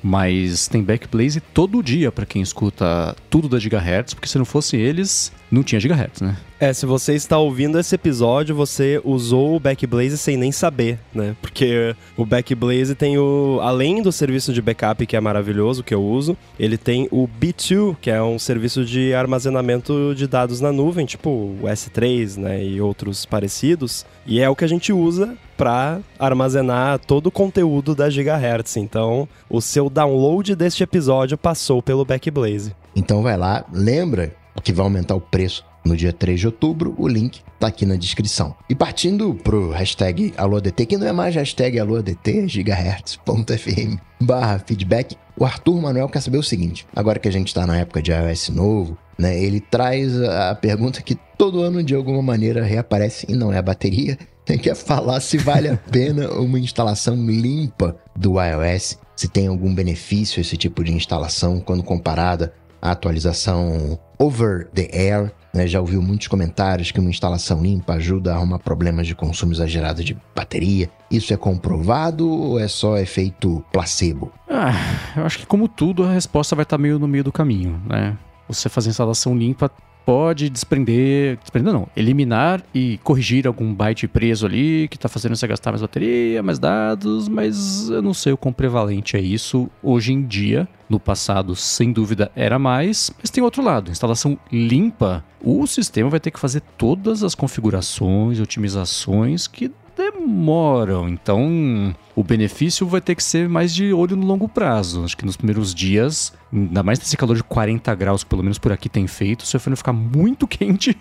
mas tem Backblaze todo dia para quem escuta tudo da Gigahertz, porque se não fosse eles, não tinha Gigahertz, né? É, se você está ouvindo esse episódio, você usou o Backblaze sem nem saber, né? Porque o Backblaze tem o. Além do serviço de backup, que é maravilhoso, que eu uso, ele tem o B2, que é um serviço de armazenamento de dados na nuvem, tipo o S3, né? E outros parecidos. E é o que a gente usa para armazenar todo o conteúdo da Gigahertz. Então, o seu download deste episódio passou pelo Backblaze. Então vai lá, lembra que vai aumentar o preço no dia 3 de outubro, o link tá aqui na descrição. E partindo pro hashtag AlôADT, que não é mais hashtag AlôADT, gigahertz.fm barra feedback, o Arthur Manuel quer saber o seguinte, agora que a gente tá na época de iOS novo, né, ele traz a pergunta que todo ano de alguma maneira reaparece e não é a bateria, ele quer falar se vale a pena uma instalação limpa do iOS, se tem algum benefício esse tipo de instalação quando comparada à atualização over the air né, já ouviu muitos comentários que uma instalação limpa ajuda a arrumar problemas de consumo exagerado de bateria. Isso é comprovado ou é só efeito placebo? Ah, eu acho que como tudo, a resposta vai estar meio no meio do caminho, né? Você fazer instalação limpa pode desprender, desprender não, eliminar e corrigir algum byte preso ali que está fazendo você gastar mais bateria, mais dados, mas eu não sei o quão prevalente é isso hoje em dia. No passado, sem dúvida, era mais, mas tem outro lado, instalação limpa, o sistema vai ter que fazer todas as configurações, otimizações que demoram. Então, o benefício vai ter que ser mais de olho no longo prazo. Acho que nos primeiros dias, ainda mais nesse calor de 40 graus, que pelo menos por aqui tem feito, o seu fone ficar muito quente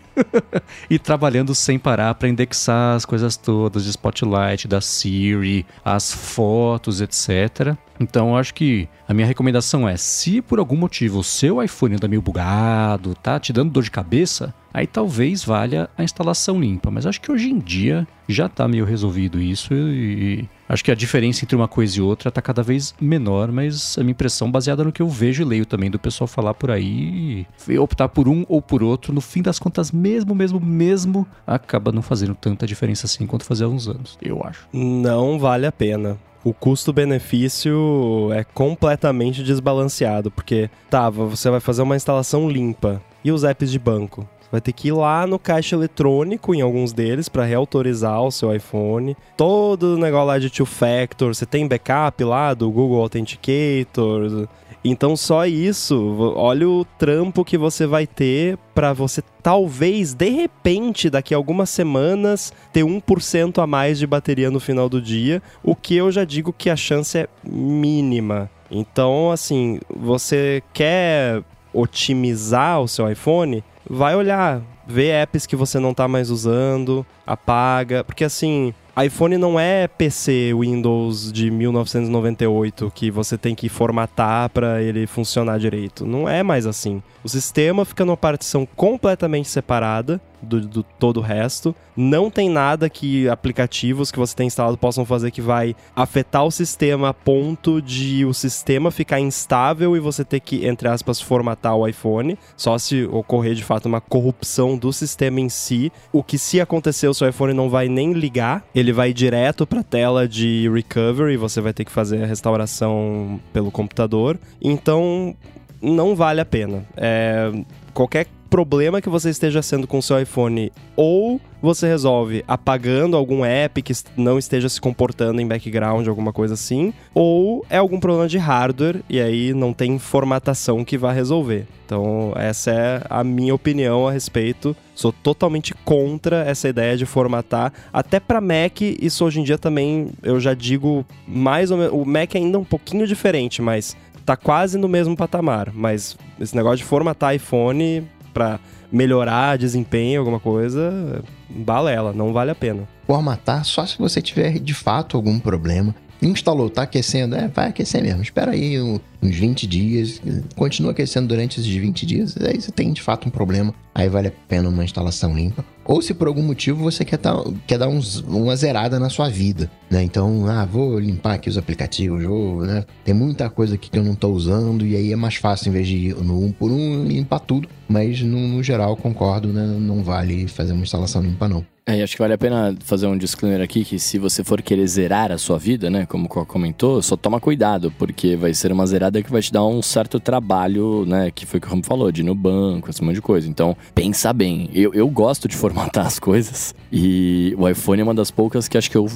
e trabalhando sem parar para indexar as coisas todas de Spotlight, da Siri, as fotos, etc. Então, acho que a minha recomendação é: se por algum motivo o seu iPhone anda meio bugado, tá te dando dor de cabeça, aí talvez valha a instalação limpa. Mas acho que hoje em dia já tá meio resolvido isso e acho que a diferença entre uma coisa e outra tá cada vez menor, mas a minha impressão baseada no que eu vejo e leio também do pessoal falar por aí, optar por um ou por outro, no fim das contas, mesmo, mesmo, mesmo, acaba não fazendo tanta diferença assim quanto fazia há uns anos, eu acho. Não vale a pena o custo-benefício é completamente desbalanceado, porque tá, você vai fazer uma instalação limpa e os apps de banco. Vai ter que ir lá no caixa eletrônico em alguns deles para reautorizar o seu iPhone. Todo o negócio lá de two factor, você tem backup lá do Google Authenticator, então só isso, olha o trampo que você vai ter para você talvez de repente daqui a algumas semanas ter 1% a mais de bateria no final do dia, o que eu já digo que a chance é mínima. Então, assim, você quer otimizar o seu iPhone, vai olhar, vê apps que você não está mais usando, apaga, porque assim, iPhone não é PC Windows de 1998 que você tem que formatar para ele funcionar direito. Não é mais assim. O sistema fica numa partição completamente separada do, do, todo o resto. Não tem nada que aplicativos que você tem instalado possam fazer que vai afetar o sistema a ponto de o sistema ficar instável e você ter que, entre aspas, formatar o iPhone. Só se ocorrer de fato uma corrupção do sistema em si. O que se acontecer, o seu iPhone não vai nem ligar. Ele vai direto para a tela de recovery. Você vai ter que fazer a restauração pelo computador. Então, não vale a pena. É, qualquer problema que você esteja sendo com o seu iPhone ou você resolve apagando algum app que não esteja se comportando em background, alguma coisa assim, ou é algum problema de hardware e aí não tem formatação que vá resolver. Então, essa é a minha opinião a respeito. Sou totalmente contra essa ideia de formatar. Até para Mac, isso hoje em dia também eu já digo mais ou menos. O Mac é ainda um pouquinho diferente, mas tá quase no mesmo patamar. Mas esse negócio de formatar iPhone para melhorar desempenho, alguma coisa, balela, não vale a pena. Formatar só se você tiver de fato algum problema. Instalou, tá aquecendo, é, vai aquecer mesmo. Espera aí uns 20 dias, continua aquecendo durante esses 20 dias, aí você tem de fato um problema, aí vale a pena uma instalação limpa. Ou se por algum motivo você quer, tá, quer dar uns, uma zerada na sua vida, né? Então, ah, vou limpar aqui os aplicativos, vou, né? Tem muita coisa aqui que eu não tô usando, e aí é mais fácil, em vez de ir no um por um, limpar tudo. Mas no, no geral, concordo, né? Não vale fazer uma instalação limpa, não. É, acho que vale a pena fazer um disclaimer aqui que se você for querer zerar a sua vida, né, como o comentou, só toma cuidado, porque vai ser uma zerada que vai te dar um certo trabalho, né, que foi o que o Ramo falou, de ir no banco, esse monte de coisa. Então, pensa bem. Eu, eu gosto de formatar as coisas e o iPhone é uma das poucas que acho que eu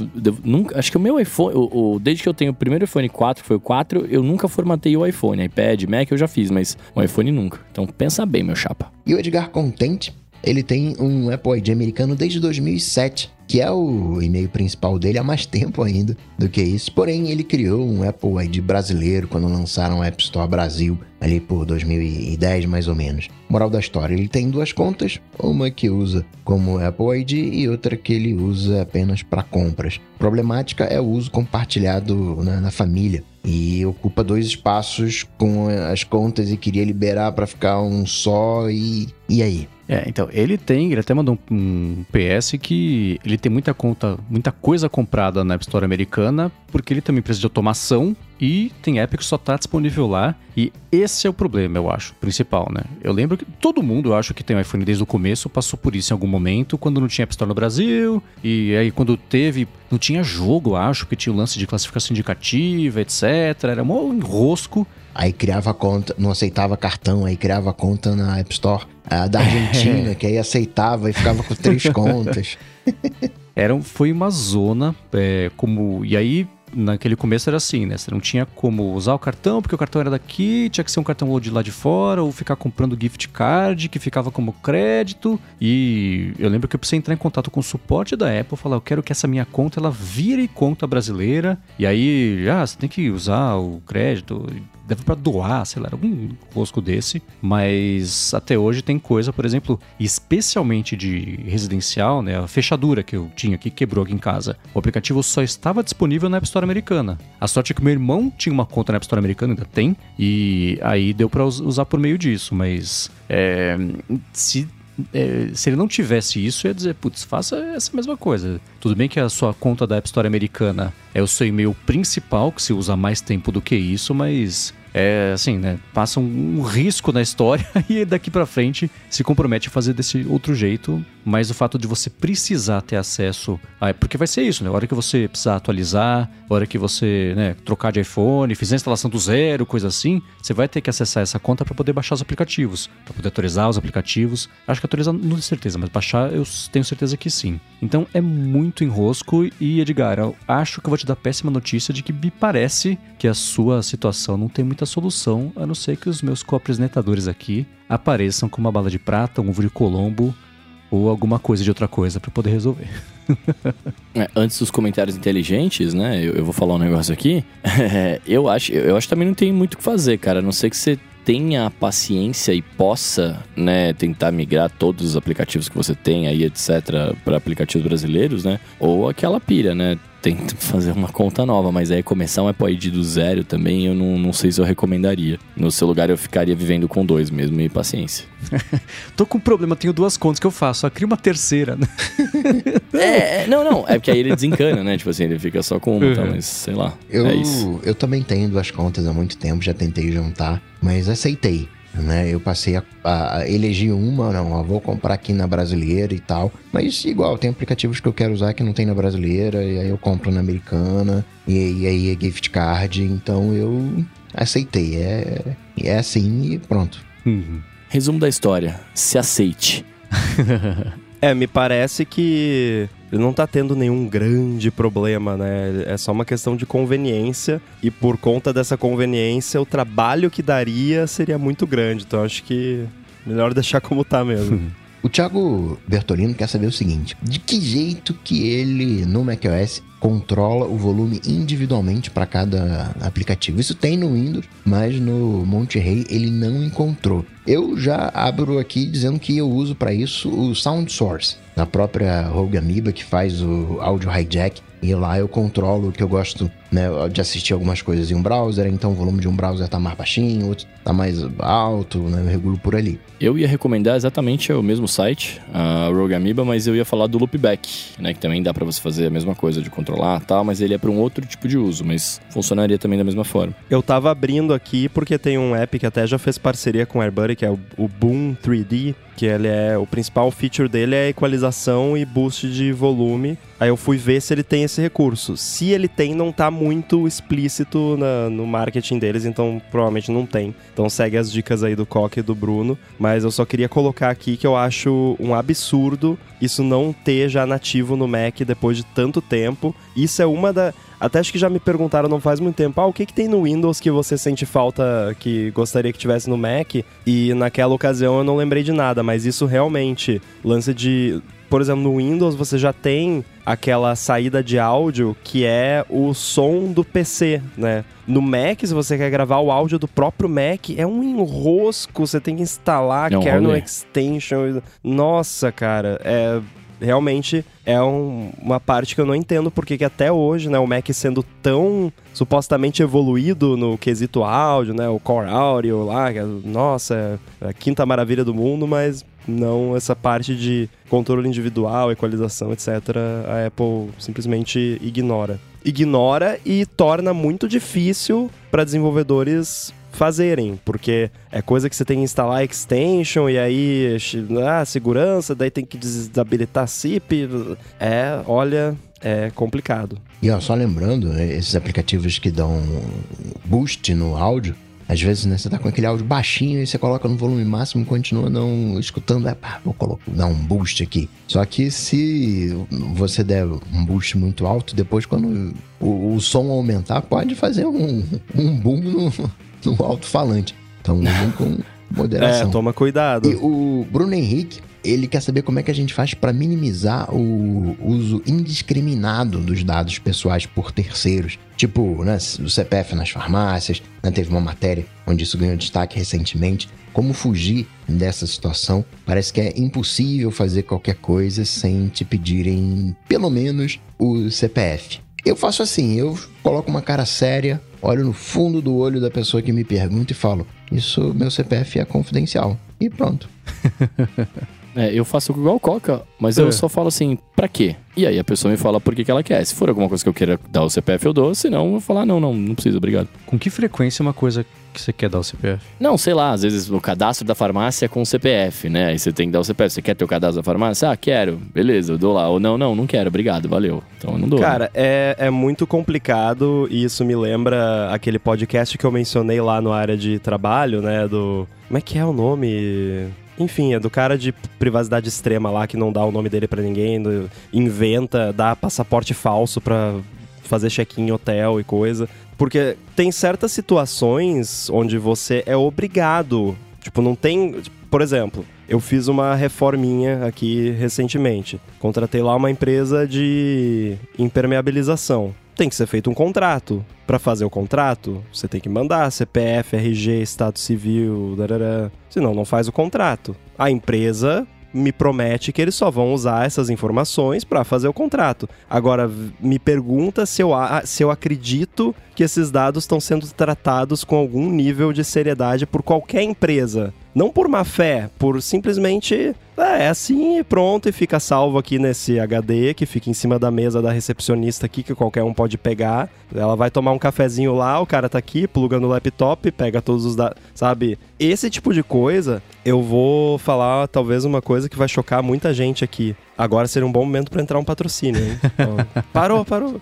nunca, acho que o meu iPhone, o, o, desde que eu tenho o primeiro iPhone 4, que foi o 4, eu nunca formatei o iPhone, iPad, Mac eu já fiz, mas o iPhone nunca. Então, pensa bem, meu chapa. E o Edgar Contente ele tem um Apple ID americano desde 2007, que é o e-mail principal dele há mais tempo ainda do que isso. Porém, ele criou um Apple ID brasileiro quando lançaram o App Store Brasil, ali por 2010 mais ou menos. Moral da história, ele tem duas contas, uma que usa como Apple ID e outra que ele usa apenas para compras. Problemática é o uso compartilhado na, na família e ocupa dois espaços com as contas e queria liberar para ficar um só e e aí É, então, ele tem, ele até mandou um, um, PS que ele tem muita conta, muita coisa comprada na App Store americana, porque ele também precisa de automação e tem app que só tá disponível lá. E esse é o problema, eu acho, principal, né? Eu lembro que todo mundo, eu acho que tem um iPhone desde o começo, passou por isso em algum momento, quando não tinha App Store no Brasil, e aí quando teve, não tinha jogo, eu acho, que tinha o lance de classificação indicativa, etc. Era um enrosco. Aí criava conta, não aceitava cartão, aí criava conta na App Store a da Argentina, é. que aí aceitava e ficava com três contas. Era, foi uma zona, é, como. E aí naquele começo era assim, né? Você não tinha como usar o cartão, porque o cartão era daqui, tinha que ser um cartão de lá de fora, ou ficar comprando gift card, que ficava como crédito. E eu lembro que eu precisei entrar em contato com o suporte da Apple, falar, eu quero que essa minha conta ela vire conta brasileira. E aí, ah, você tem que usar o crédito deve para doar, sei lá, algum rosco desse, mas até hoje tem coisa, por exemplo, especialmente de residencial, né, a fechadura que eu tinha aqui quebrou aqui em casa. O aplicativo só estava disponível na App Store americana. A sorte é que meu irmão tinha uma conta na App Store americana, ainda tem, e aí deu para usar por meio disso, mas é, se é, se ele não tivesse isso, ia dizer, putz, faça essa mesma coisa. Tudo bem que a sua conta da App Store americana é o seu e-mail principal, que se usa mais tempo do que isso, mas é assim, né? Passa um, risco na história e daqui para frente se compromete a fazer desse outro jeito. Mas o fato de você precisar ter acesso. A, porque vai ser isso, né? A hora que você precisar atualizar, a hora que você né, trocar de iPhone, fizer a instalação do zero, coisa assim, você vai ter que acessar essa conta para poder baixar os aplicativos, para poder atualizar os aplicativos. Acho que atualizar não tenho certeza, mas baixar eu tenho certeza que sim. Então é muito enrosco e Edgar, eu acho que eu vou te dar péssima notícia de que me parece que a sua situação não tem muita outra solução a não ser que os meus coapresentadores aqui apareçam com uma bala de prata, um ovo de colombo ou alguma coisa de outra coisa para poder resolver. é, antes dos comentários inteligentes, né? Eu, eu vou falar um negócio aqui. É, eu acho, eu acho que também não tem muito o que fazer, cara. A não ser que você tenha a paciência e possa, né, tentar migrar todos os aplicativos que você tem aí, etc, para aplicativos brasileiros, né? Ou aquela pilha, né? Tento fazer uma conta nova, mas aí começar um Apple ID do zero também eu não, não sei se eu recomendaria. No seu lugar eu ficaria vivendo com dois mesmo e paciência. Tô com um problema, tenho duas contas que eu faço, só crio uma terceira, né? É, é, não, não, é porque aí ele desencana, né? Tipo assim, ele fica só com uma, uhum. tá, mas sei lá. Eu, é isso. eu também tenho duas contas há muito tempo, já tentei juntar, mas aceitei né? Eu passei a, a, eleger uma, não, vou comprar aqui na brasileira e tal. Mas igual, tem aplicativos que eu quero usar que não tem na brasileira, e aí eu compro na americana, e, e aí é gift card, então eu aceitei. É, é assim e pronto. Uhum. Resumo da história: se aceite. é, me parece que ele não tá tendo nenhum grande problema, né? É só uma questão de conveniência e por conta dessa conveniência, o trabalho que daria seria muito grande. Então acho que melhor deixar como tá mesmo. o Thiago Bertolino quer saber o seguinte: de que jeito que ele no macOS controla o volume individualmente para cada aplicativo. Isso tem no Windows, mas no Monterey ele não encontrou. Eu já abro aqui dizendo que eu uso para isso o Sound Source, na própria Rogue Amoeba que faz o áudio hijack. E lá eu controlo o que eu gosto né, de assistir algumas coisas em um browser, então o volume de um browser tá mais baixinho, outro tá mais alto, né, eu regulo por ali. Eu ia recomendar exatamente o mesmo site, a Rogue Amoeba, mas eu ia falar do Loopback, né, que também dá para você fazer a mesma coisa de controlar, tal, mas ele é para um outro tipo de uso, mas funcionaria também da mesma forma. Eu tava abrindo aqui porque tem um app que até já fez parceria com o AirBuddy, que é o, Boom 3D, que ele é o principal feature dele é equalização e boost de volume. Aí eu fui ver se ele tem esse recurso. Se ele tem, não tá muito explícito na, no marketing deles, então provavelmente não tem. Então segue as dicas aí do Coque e do Bruno, mas eu só queria colocar aqui que eu acho um absurdo isso não ter já nativo no Mac depois de tanto tempo. Isso é uma da até acho que já me perguntaram não faz muito tempo, ah, o que, que tem no Windows que você sente falta, que gostaria que tivesse no Mac? E naquela ocasião eu não lembrei de nada, mas isso realmente, lance de por exemplo, no Windows você já tem aquela saída de áudio que é o som do PC, né? No Mac, se você quer gravar o áudio do próprio Mac, é um enrosco, você tem que instalar é um kernel rolê. extension. Nossa, cara, é realmente é um, uma parte que eu não entendo porque que até hoje, né, o Mac sendo tão supostamente evoluído no quesito áudio, né, o Core Audio lá, que é, nossa, é a quinta maravilha do mundo, mas Não essa parte de controle individual, equalização, etc. A Apple simplesmente ignora. Ignora e torna muito difícil para desenvolvedores fazerem, porque é coisa que você tem que instalar extension e aí ah, segurança, daí tem que desabilitar SIP. É, olha, é complicado. E ó, só lembrando, né, esses aplicativos que dão boost no áudio, às vezes, né, você tá com aquele áudio baixinho e você coloca no volume máximo e continua não escutando. É, pá, vou colocar, dar um boost aqui. Só que se você der um boost muito alto, depois quando o, o som aumentar, pode fazer um, um boom no, no alto-falante. Então, usem com moderação. É, toma cuidado. E o Bruno Henrique, ele quer saber como é que a gente faz para minimizar o uso indiscriminado dos dados pessoais por terceiros. Tipo, né, o CPF nas farmácias, né, teve uma matéria onde isso ganhou destaque recentemente. Como fugir dessa situação? Parece que é impossível fazer qualquer coisa sem te pedirem pelo menos o CPF. Eu faço assim, eu coloco uma cara séria, olho no fundo do olho da pessoa que me pergunta e falo: Isso, meu CPF é confidencial. E pronto. É, eu faço igual Coca, mas eu É. só falo assim, pra quê? E aí a pessoa me fala por que, que ela quer. Se for alguma coisa que eu queira dar o CPF, eu dou. Se não, eu vou falar, não, não, não precisa, obrigado. Com que frequência uma coisa que você quer dar o CPF? Não, sei lá, às vezes o cadastro da farmácia é com o CPF, né? Aí você tem que dar o CPF. Você quer ter o cadastro da farmácia? Ah, quero. Beleza, eu dou lá. Ou não, não, não quero, obrigado, valeu. Então eu não dou. Cara, é, é muito complicado e isso me lembra aquele podcast que eu mencionei lá no área de trabalho, né? Do. Como é que é o nome? Enfim, é do cara de privacidade extrema lá que não dá o nome dele pra ninguém, inventa, dá passaporte falso pra fazer check-in em hotel e coisa. Porque tem certas situações onde você é obrigado. Tipo, não tem. Por exemplo, eu fiz uma reforminha aqui recentemente. Contratei lá uma empresa de impermeabilização. Tem que ser feito um contrato. Pra fazer o contrato, você tem que mandar CPF, RG, Estado Civil, darará. senão não faz o contrato. A empresa me promete que eles só vão usar essas informações pra fazer o contrato. Agora, me pergunta se eu, se eu acredito que esses dados estão sendo tratados com algum nível de seriedade por qualquer empresa. Não por má fé, por simplesmente "Ah, é assim e pronto, e fica salvo aqui nesse HD que fica em cima da mesa da recepcionista aqui, que qualquer um pode pegar. Ela vai tomar um cafezinho lá, o cara tá aqui, pluga no laptop, pega todos os dados. Sabe? Esse tipo de coisa, eu vou falar talvez uma coisa que vai chocar muita gente aqui. Agora seria um bom momento pra entrar um patrocínio, hein? Ó, parou, parou.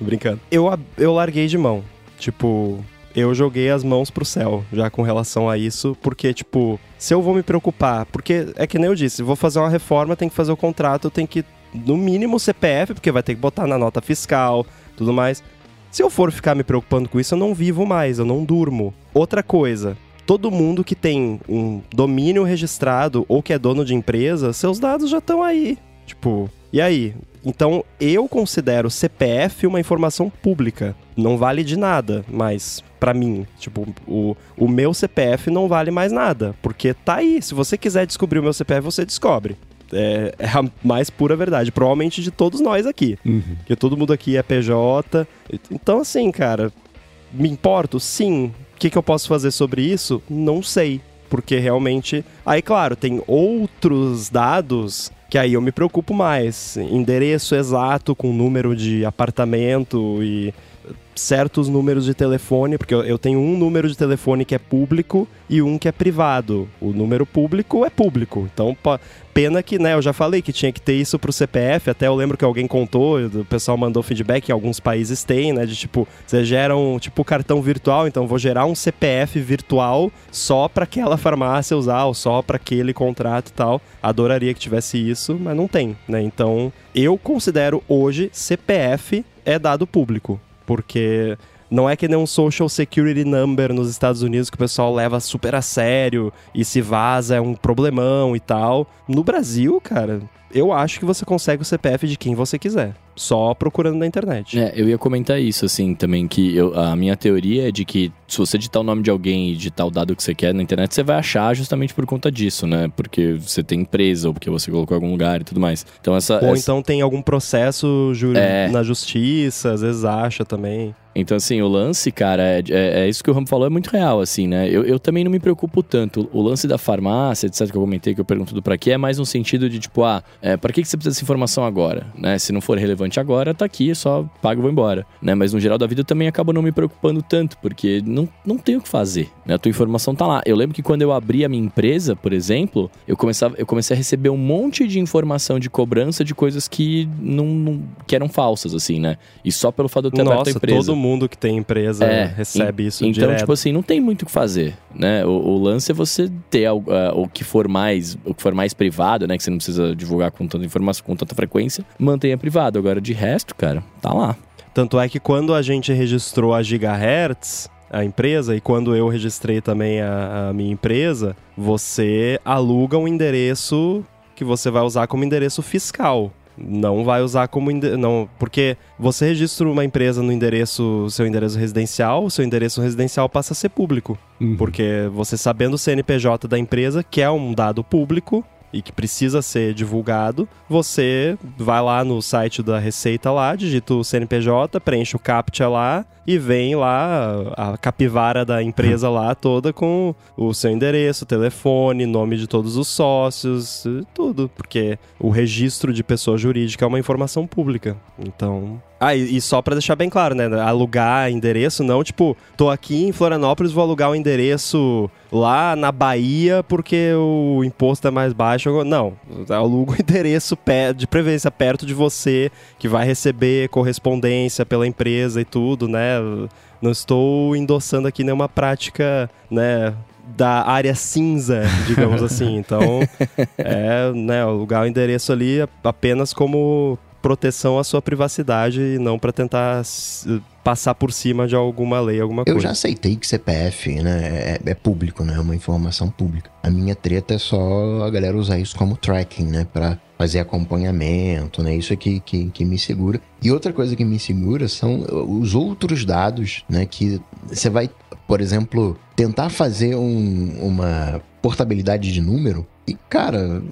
Brincando. Eu, eu larguei de mão. Tipo, eu joguei as mãos pro céu já com relação a isso, porque, tipo, se eu vou me preocupar, porque é que nem eu disse, vou fazer uma reforma, tem que fazer o contrato, tem que, no mínimo, CPF, porque vai ter que botar na nota fiscal, tudo mais. Se eu for ficar me preocupando com isso, eu não vivo mais, eu não durmo. Outra coisa. Todo mundo que tem um domínio registrado ou que é dono de empresa, seus dados já estão aí. Tipo, e aí? Então, eu considero CPF uma informação pública. Não vale de nada, mas pra mim, tipo, o, o meu CPF não vale mais nada, porque tá aí. Se você quiser descobrir o meu CPF, você descobre. É, é a mais pura verdade, provavelmente de todos nós aqui. Porque todo mundo aqui é PJ. Então, assim, cara, me importo? Sim. O que, que eu posso fazer sobre isso? Não sei. Porque realmente. Aí, claro, tem outros dados que aí eu me preocupo mais. Endereço exato com número de apartamento e certos números de telefone, porque eu, eu tenho um número de telefone que é público e um que é privado. O número público é público. Então, pena que, né, eu já falei que tinha que ter isso pro CPF, até eu lembro que alguém contou, o pessoal mandou feedback, em alguns países tem, né, de tipo, você gera um, tipo, cartão virtual, então vou gerar um CPF virtual só para aquela farmácia usar, ou só para aquele contrato e tal. Adoraria que tivesse isso, mas não tem, né? Então, eu considero hoje CPF é dado público, porque não é que nem um social security number nos Estados Unidos que o pessoal leva super a sério e se vaza é um problemão e tal. No Brasil, cara, eu acho que você consegue o CPF de quem você quiser, só procurando na internet. É, eu ia comentar isso, assim, também, que eu- a minha teoria é de que se você digitar o nome de alguém e digitar o dado que você quer na internet, você vai achar justamente por conta disso, né? Porque você tem empresa ou porque você colocou em algum lugar e tudo mais. Então essa... Ou essa- então tem algum processo ju- É. na justiça, às vezes acha também. Então, assim, o lance, cara, é, é, é isso que o Ramo falou, é muito real, assim, né? Eu, eu também não me preocupo tanto. O lance da farmácia, etc., que eu comentei, que eu pergunto do pra quê, é mais no sentido de, tipo, ah, é, pra que, que você precisa dessa informação agora? Né? Se não for relevante agora, tá aqui, só pago e vou embora. Né? Mas no geral da vida eu também acabo não me preocupando tanto, porque não, não tenho o que fazer, né? A tua informação tá lá. Eu lembro que quando eu abri a minha empresa, por exemplo, eu, começava, eu comecei a receber um monte de informação de cobrança de coisas que não, não que eram falsas, assim, né? E só pelo fato de eu ter aberto a Nossa, empresa. todo mundo que tem empresa É, recebe en- isso Então, direto. tipo assim, não tem muito o que fazer, né? O, o lance é você ter algo, ah, o que for mais, o que for mais privado, né? Que você não precisa divulgar com tanta informação, com tanta frequência, mantenha privado. Agora, de resto, cara, tá lá. Tanto é que quando a gente registrou a Gigahertz, a empresa, e quando eu registrei também a, a minha empresa, você aluga um endereço que você vai usar como endereço fiscal. Não vai usar como não, porque você registra uma empresa no endereço, seu endereço residencial, o seu endereço residencial passa a ser público. Uhum. Porque você sabendo o CNPJ da empresa, que é um dado público e que precisa ser divulgado, você vai lá no site da Receita lá, digita o CNPJ, preenche o CAPTCHA lá e vem lá a capivara da empresa lá toda com o seu endereço, telefone, nome de todos os sócios, tudo. Porque o registro de pessoa jurídica é uma informação pública. Então, ah, e, só pra deixar bem claro, né? Alugar endereço, não, tipo, tô aqui em Florianópolis, vou alugar um endereço lá na Bahia porque o imposto é mais baixo. Não, aluga um endereço de preferência perto de você, que vai receber correspondência pela empresa e tudo, né? Não estou endossando aqui nenhuma prática, né? Da área cinza, digamos assim. Então, é, né, alugar o endereço ali apenas como proteção à sua privacidade e não pra tentar passar por cima de alguma lei, alguma Eu coisa. já aceitei que CPF, né, é, é público, né, é uma informação pública. A minha treta é só a galera usar isso como tracking, né, pra fazer acompanhamento, né, isso é que, que, que me segura. E outra coisa que me segura são os outros dados, né, que você vai, por exemplo, tentar fazer um- uma portabilidade de número e, cara,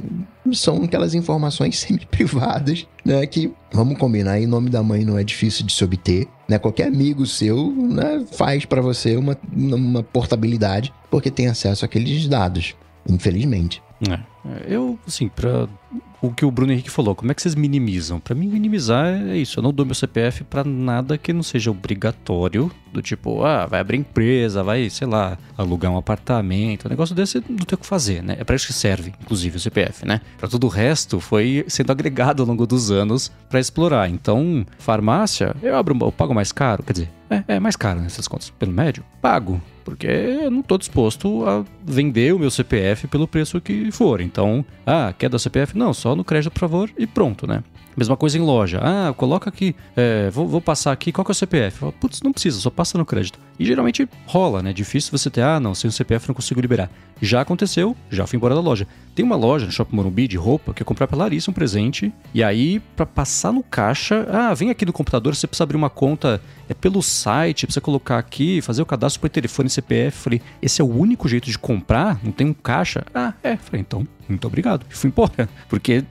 são aquelas informações semi-privadas, né? Que, vamos combinar aí, nome da mãe não é difícil de se obter, né? Qualquer amigo seu, né, faz pra você uma, uma portabilidade porque tem acesso àqueles dados, infelizmente. É. Eu, assim, pra. O que o Bruno Henrique falou, como é que vocês minimizam? Pra mim, minimizar é isso. Eu não dou meu CPF pra nada que não seja obrigatório. Do tipo, ah, vai abrir empresa, vai, sei lá, alugar um apartamento. Um negócio desse não tem o que fazer, né? É pra isso que serve, inclusive, o CPF, né? Pra todo o resto, foi sendo agregado ao longo dos anos pra explorar. Então, farmácia, eu abro, eu pago mais caro, quer dizer, é, é mais caro nessas contas. Pelo médio, pago. Porque eu não tô disposto a vender o meu CPF pelo preço que for. Então, ah, quer dar CPF? Não, só no crédito, por favor, e pronto, né? Mesma coisa em loja. Ah, coloca aqui, é, vou, vou passar aqui, qual que é o CPF? Putz, não precisa, só passa no crédito. E geralmente rola, né? Difícil você ter, ah, não, sem o CPF não consigo liberar. Já aconteceu, já fui embora da loja. Tem uma loja no Shopping Morumbi de roupa que eu comprei pra Larissa um presente. E aí, pra passar no caixa, ah, vem aqui no computador, você precisa abrir uma conta, é pelo site, precisa colocar aqui, fazer o cadastro por telefone CPF. Falei, esse é o único jeito de comprar? Não tem um caixa? Ah, é. Falei, então, muito obrigado. E fui embora. Porque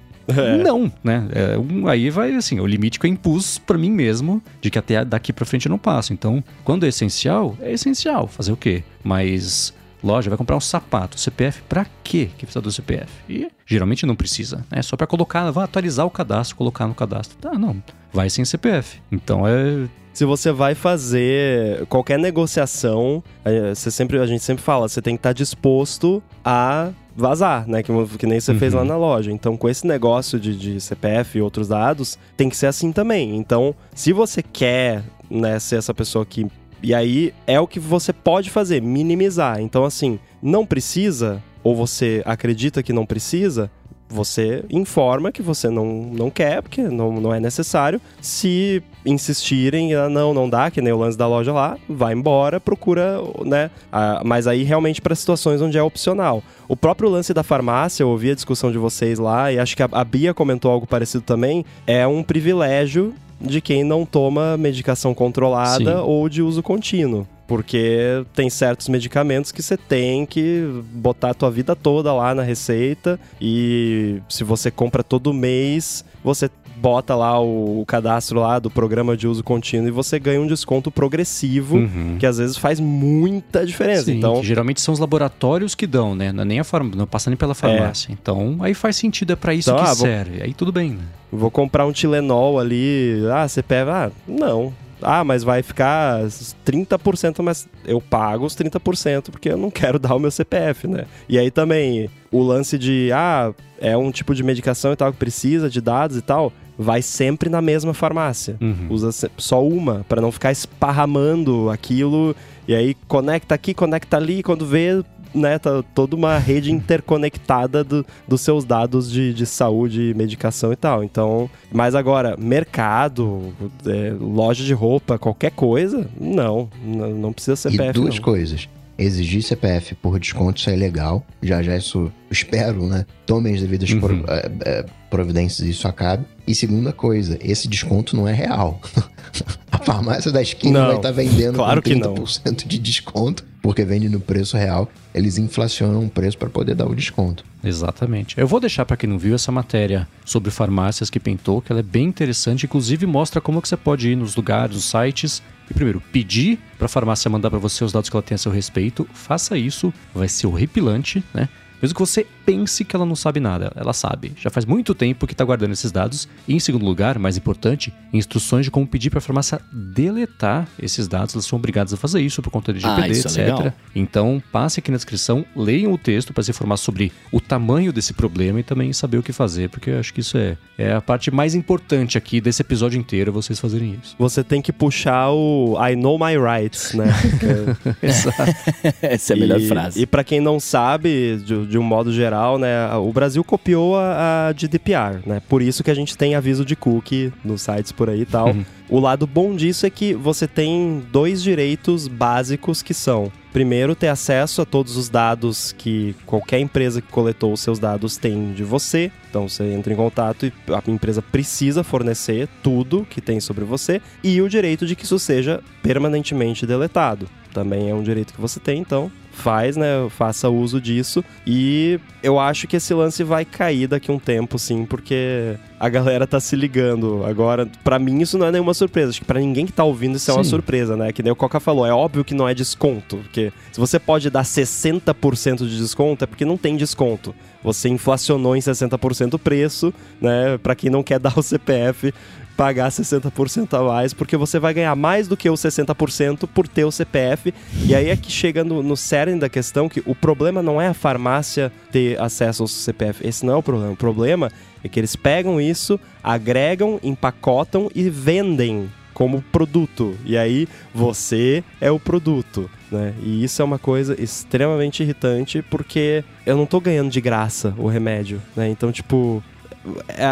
não, né? É, um, aí vai assim, o limite que eu impus pra mim mesmo, de que até daqui pra frente eu não passo. Então, quando é essencial, é essencial. Fazer o quê? Mas loja vai comprar um sapato, CPF pra quê que precisa do CPF? E geralmente não precisa, né? Só pra colocar, vai atualizar o cadastro, colocar no cadastro. Tá, não, vai sem CPF. Então é Se você vai fazer qualquer negociação, eh, você sempre, a gente sempre fala, você tem que estar disposto a vazar, né? Que, que nem você fez lá na loja. Então, com esse negócio de, de CPF e outros dados, tem que ser assim também. Então, se você quer né, ser essa pessoa que. E aí é o que você pode fazer, minimizar. Então, assim, não precisa, ou você acredita que não precisa, você informa que você não, não quer, porque não, não é necessário. Se insistirem, ah, não, não dá, que nem o lance da loja lá, vai embora, procura, né? Ah, mas aí realmente para situações onde é opcional. O próprio lance da farmácia, eu ouvi a discussão de vocês lá, e acho que a, a Bia comentou algo parecido também, é um privilégio de quem não toma medicação controlada Sim. ou de uso contínuo. Porque tem certos medicamentos que você tem que botar a tua vida toda lá na receita e se você compra todo mês, você bota lá o, o cadastro lá do programa de uso contínuo e você ganha um desconto progressivo, Uhum. que às vezes faz muita diferença. Sim, então, geralmente são os laboratórios que dão, né? Não é nem a farmácia, não passa nem pela farmácia. Então, aí faz sentido, é pra isso Então, que ah, vou- serve. Aí tudo bem, né? vou comprar um Tilenol ali, ah, você pega, ah, não. Ah, mas vai ficar 30%, mas eu pago os 30% porque eu não quero dar o meu CPF, né? E aí também o lance de, ah, é um tipo de medicação e tal que precisa de dados e tal, vai sempre na mesma farmácia. Uhum. Usa só uma, pra não ficar esparramando aquilo. E aí conecta aqui, conecta ali, quando vê, né, tá toda uma rede interconectada do- dos seus dados de, de saúde, medicação e tal. Então, mas agora, mercado, é, loja de roupa, qualquer coisa, não, não precisa E CPF. duas não. coisas. Exigir CPF por desconto, isso é legal. Já já isso, espero, né? Tome as devidas Uhum. pro- eh, eh, providências e isso acabe. E segunda coisa, esse desconto não é real. A farmácia da esquina Não, vai estar vendendo claro com que não. 30% de desconto, porque vende no preço real. Eles inflacionam o preço para poder dar o desconto. Exatamente. Eu vou deixar pra quem não viu essa matéria sobre farmácias que pintou, que ela é bem interessante, inclusive mostra como que você pode ir nos lugares, nos sites e primeiro pedir pra farmácia mandar pra você os dados que ela tem a seu respeito. Faça isso, vai ser horripilante, né? Mesmo que você pense que ela não sabe nada, ela sabe. Já faz muito tempo que está guardando esses dados. E em segundo lugar, mais importante, instruções de como pedir para a farmácia deletar esses dados. Elas são obrigadas a fazer isso por conta de Ah, GPD, é etc. legal. Então, passe aqui na descrição, leiam o texto para se informar sobre o tamanho desse problema e também saber o que fazer, porque eu acho que isso é, é a parte mais importante aqui desse episódio inteiro, vocês fazerem isso. Você tem que puxar o I know my rights, né? É- Essa é a melhor e, frase. E pra quem não sabe, de, de um modo geral, né, o Brasil copiou a, a GDPR, né? Por isso que a gente tem aviso de cookie nos sites por aí e tal. Uhum. O lado bom disso é que você tem dois direitos básicos que são Primeiro, ter acesso a todos os dados que qualquer empresa que coletou os seus dados tem de você. Então você entra em contato e a empresa precisa fornecer tudo que tem sobre você. E o direito de que isso seja permanentemente deletado. Também é um direito que você tem, então faz, né? Faça uso disso. E eu acho que esse lance vai cair daqui a um tempo, sim, porque a galera tá se ligando. Agora, pra mim, isso não é nenhuma surpresa. Acho que pra ninguém que tá ouvindo, isso é uma Sim. surpresa, né? Que nem o Coca falou, é óbvio que não é desconto. Porque se você pode dar 60% de desconto, é porque não tem desconto. Você inflacionou em 60% o preço, né? Pra quem não quer dar o CPF, pagar 60% a mais, porque você vai ganhar mais do que os 60% por ter o CPF. E aí é que chega no, no cerne da questão que o problema não é a farmácia ter acesso ao CPF. Esse não é o problema. O problema é que eles pegam isso, agregam, empacotam e vendem como produto. E aí você é o produto, né? E isso é uma coisa extremamente irritante porque eu não tô ganhando de graça o remédio, né? Então, tipo,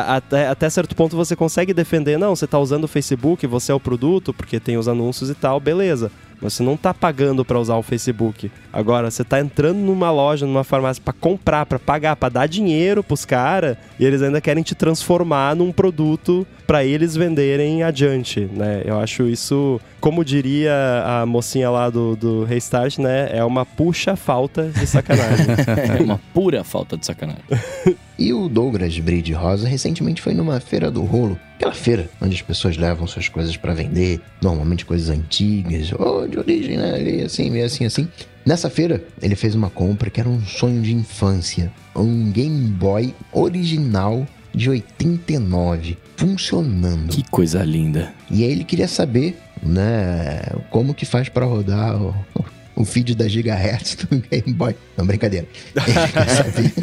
até, até certo ponto você consegue defender, não, você tá usando o Facebook, você é o produto, porque tem os anúncios e tal, beleza. Mas você não tá pagando pra usar o Facebook. Agora, você tá entrando numa loja, numa farmácia pra comprar, pra pagar, pra dar dinheiro pros caras, e eles ainda querem te transformar num produto pra eles venderem adiante, né? Eu acho isso, como diria a mocinha lá do, do Restart, né? É uma puxa falta de sacanagem. É uma pura falta de sacanagem. E o Douglas Bride Rosa recentemente foi numa feira do rolo, aquela feira onde as pessoas levam suas coisas pra vender, normalmente coisas antigas, ou de origem, né? Ali, assim, meio assim, assim. Nessa feira, ele fez uma compra que era um sonho de infância, um Game Boy original de 89, funcionando. Que coisa linda. E aí ele queria saber, né, como que faz pra rodar o, o feed da Gigahertz do Game Boy. Não, brincadeira. Ele quer saber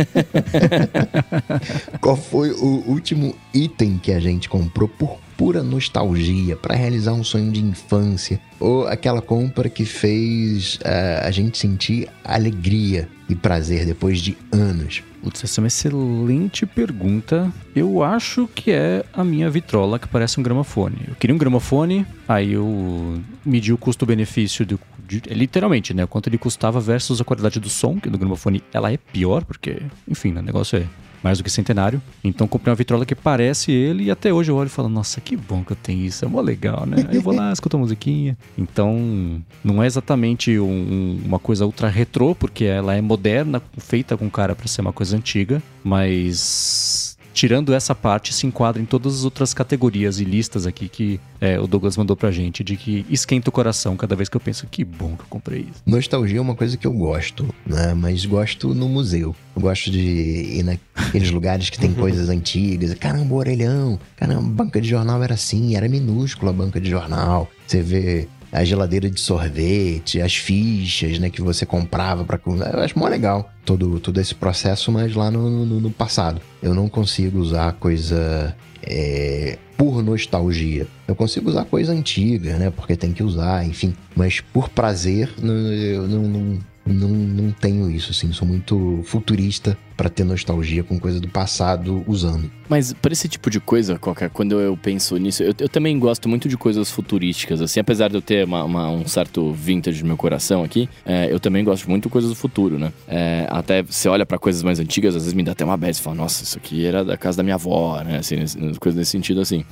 qual foi o último item que a gente comprou por pura nostalgia, pra realizar um sonho de infância, ou aquela compra que fez eh, a gente sentir alegria e prazer depois de anos. Putz, essa é uma excelente pergunta. Eu acho que é a minha vitrola que parece um gramofone. Eu queria um gramofone, aí eu medi o custo-benefício do. de- é, literalmente, né? Quanto ele custava versus a qualidade do som, que no gramofone ela é pior, porque, enfim, né, o negócio é mais do que centenário. Então comprei uma vitrola que parece ele e até hoje eu olho e falo, nossa, que bom que eu tenho isso, é mó legal, né? Aí eu vou lá, escuto a musiquinha. Então, não é exatamente um- uma coisa ultra retrô, porque ela é moderna, feita com cara pra ser uma coisa antiga, mas tirando essa parte, se enquadra em todas as outras categorias e listas aqui que é, o Douglas mandou pra gente, de que esquenta o coração cada vez que eu penso, que bom que eu comprei isso. Nostalgia é uma coisa que eu gosto, né? Mas gosto no museu. Eu gosto de ir naqueles lugares que tem coisas antigas. Caramba, o orelhão. Caramba, a banca de jornal era assim, era minúscula a banca de jornal. Você vê a geladeira de sorvete, as fichas, né, que você comprava para Eu acho mó legal todo, todo esse processo, mas lá no, no, no passado. Eu não consigo usar coisa é, por nostalgia. Eu consigo usar coisa antiga, né? Porque tem que usar, enfim. Mas por prazer, eu não, não, não, não tenho isso, assim. Sou muito futurista pra ter nostalgia com coisa do passado usando. Mas pra esse tipo de coisa, Coca, quando eu penso nisso, eu, eu também gosto muito de coisas futurísticas, assim, apesar de eu ter uma- uma- um certo vintage no meu coração aqui, é, eu também gosto muito de coisas do futuro, né? É, até você olha pra coisas mais antigas, às vezes me dá até uma bad, você fala, nossa, isso aqui era da casa da minha avó, né? Assim, coisas nesse sentido, assim.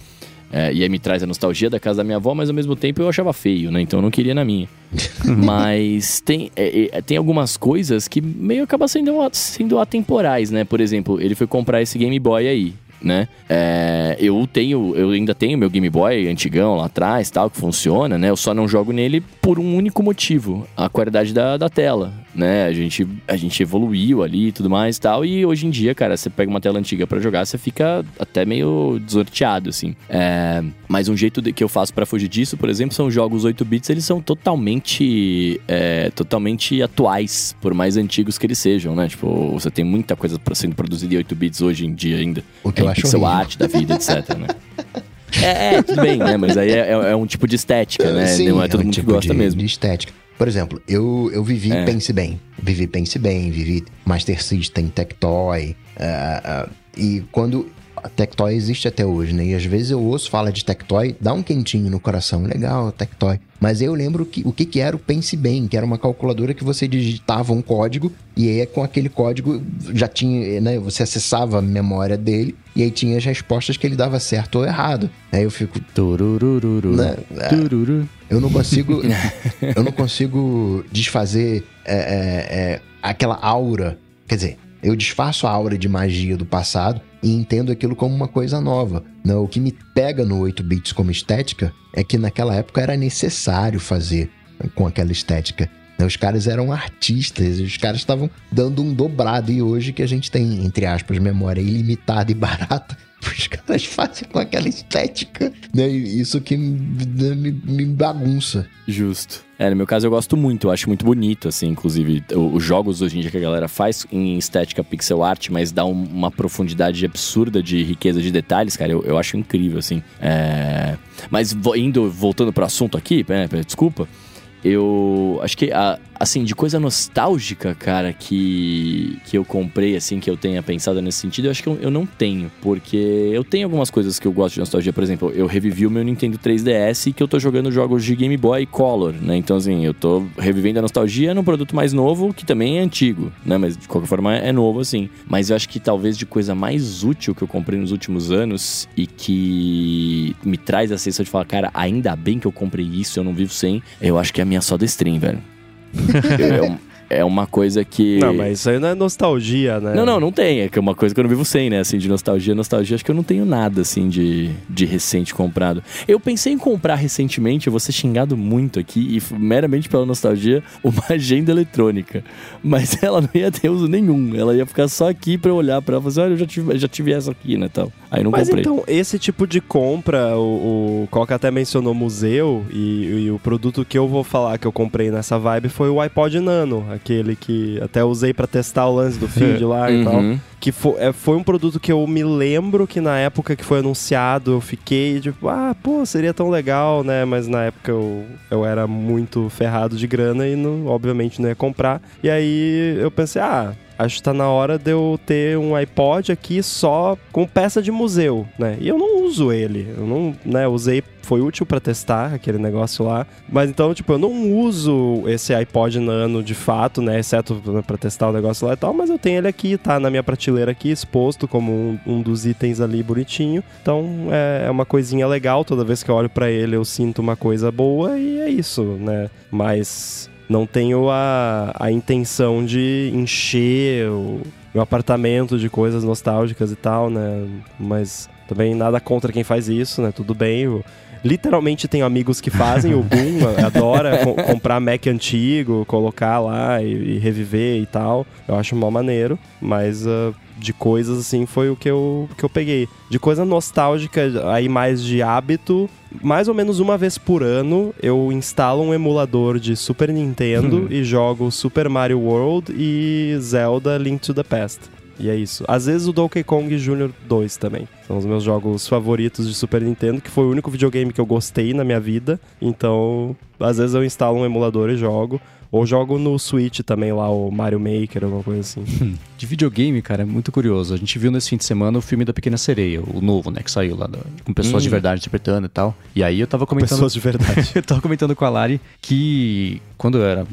É, e aí me traz a nostalgia da casa da minha avó, mas ao mesmo tempo eu achava feio, né? Então eu não queria na minha. mas tem, é, é, tem algumas coisas que meio acabam sendo, sendo atemporais, né? Por exemplo, ele foi comprar esse Game Boy aí. Né? É, eu tenho, eu ainda tenho meu Game Boy antigão lá atrás, tal, que funciona, né? Eu só não jogo nele por um único motivo: a qualidade da, da tela, né? A gente, a gente evoluiu ali e tudo mais, tal. E hoje em dia, cara, você pega uma tela antiga pra jogar, você fica até meio desorteado, assim. É, mas um jeito que eu faço pra fugir disso, por exemplo, são jogos 8 bits. Eles são totalmente, é, totalmente atuais, por mais antigos que eles sejam, né? Tipo, você tem muita coisa sendo produzida em 8 bits hoje em dia ainda. O que eu Em acho pixel horrível. art da vida, etc, né? É, é, tudo bem, né? Mas aí é, é- é um tipo de estética, né? Sim, Não é todo um mundo tipo que gosta de, mesmo. de estética. Por exemplo, eu, eu vivi É. Pense Bem. Vivi Pense Bem, vivi Master System, Tectoy. ah, ah, e quando... A Tectoy existe até hoje, né? E às vezes eu ouço falar de Tectoy, dá um quentinho no coração. Legal, Tectoy. Mas eu lembro que, o que, que era o Pense Bem, que era uma calculadora que você digitava um código e aí com aquele código já tinha, né? Você acessava a memória dele e aí tinha as respostas que ele dava certo ou errado. Aí eu fico, Tururururu. né? é, Tururu. eu não consigo. eu não consigo desfazer é, é, é, aquela aura. Quer dizer, eu desfaço a aura de magia do passado e entendo aquilo como uma coisa nova. Não, o que me pega no 8 bits como estética é que naquela época era necessário fazer com aquela estética. Né, Os caras eram artistas, os caras estavam dando um dobrado. E hoje que a gente tem, entre aspas, memória ilimitada e barata, os caras fazem com aquela estética. Né? Isso que me bagunça. Justo. É, no meu caso eu gosto muito, eu acho muito bonito, assim, inclusive, os jogos hoje em dia que a galera faz em estética pixel art, mas dá um- uma profundidade absurda de riqueza de detalhes, cara, eu, eu acho incrível, assim. É... Mas indo, voltando pro assunto aqui, né, desculpa, eu acho que, a- assim, de coisa nostálgica, cara, que, que eu comprei, assim, que eu tenha pensado nesse sentido, eu acho que eu, eu não tenho. Porque eu tenho algumas coisas que eu gosto de nostalgia. Por exemplo, eu revivi o meu Nintendo 3DS e que eu tô jogando jogos de Game Boy Color, né? Então, assim, eu tô revivendo a nostalgia num produto mais novo, que também é antigo, né? Mas de qualquer forma é novo, assim. Mas eu acho que talvez de coisa mais útil que eu comprei nos últimos anos e que me traz a sensação de falar, cara, ainda bem que eu comprei isso, eu não vivo sem, eu acho que a minha soda stream, velho. é, um- é uma coisa que. Não, mas isso aí não é nostalgia, né? Não, não, não tem. É que é uma coisa que eu não vivo sem, né? Assim, de nostalgia. Nostalgia, acho que eu não tenho nada, assim, de, de recente comprado. Eu pensei em comprar recentemente, eu vou ser xingado muito aqui, e meramente pela nostalgia, uma agenda eletrônica. Mas ela não ia ter uso nenhum. Ela ia ficar só aqui pra eu olhar pra ela e falar assim, olha, eu já tive, já tive essa aqui, né, tal. Aí não Mas comprei. então, esse tipo de compra, o, o Coca até mencionou museu, e, e o produto que eu vou falar que eu comprei nessa vibe foi o iPod Nano, aquele que até usei pra testar o lance do feed lá e tal. Uhum. Que fo- é, foi um produto que eu me lembro que na época que foi anunciado eu fiquei tipo, ah, pô, seria tão legal, né? Mas na época eu, eu era muito ferrado de grana e não, obviamente não ia comprar. E aí eu pensei, ah, acho que tá na hora de eu ter um iPod aqui só com peça de museu, né? E eu não uso ele. Eu não, né, usei, foi útil para testar aquele negócio lá. Mas então, tipo, eu não uso esse iPod Nano de fato, né, exceto né, para testar o negócio lá e tal, mas eu tenho ele aqui, tá na minha prateleira aqui, exposto como um, um dos itens ali bonitinho. Então, é, é uma coisinha legal, toda vez que eu olho para ele eu sinto uma coisa boa e é isso, né? Mas não tenho a, a intenção de encher o meu apartamento de coisas nostálgicas e tal, né? Mas também nada contra quem faz isso, né? Tudo bem. Eu, literalmente tenho amigos que fazem, o Boom adora co comprar Mac antigo, colocar lá e, e, reviver e tal. Eu acho mó maneiro, mas uh, de coisas assim foi o que eu, que eu peguei. De coisa nostálgica, aí mais de hábito, mais ou menos uma vez por ano eu instalo um emulador de Super Nintendo uhum. e jogo Super Mario World e Zelda Link to the Past. E é isso. Às vezes o Donkey Kong Jr. 2 também. São os meus jogos favoritos de Super Nintendo, que foi o único videogame que eu gostei na minha vida. Então, às vezes eu instalo um emulador e jogo. Ou jogo no Switch também lá, o Mario Maker, alguma coisa assim. De videogame, cara, é muito curioso. A gente viu nesse fim de semana o filme da Pequena Sereia, o novo, né, que saiu lá, com pessoas hum. de verdade interpretando e tal. E aí eu tava comentando... Pessoas de verdade. eu tava comentando com a Lari que quando eu era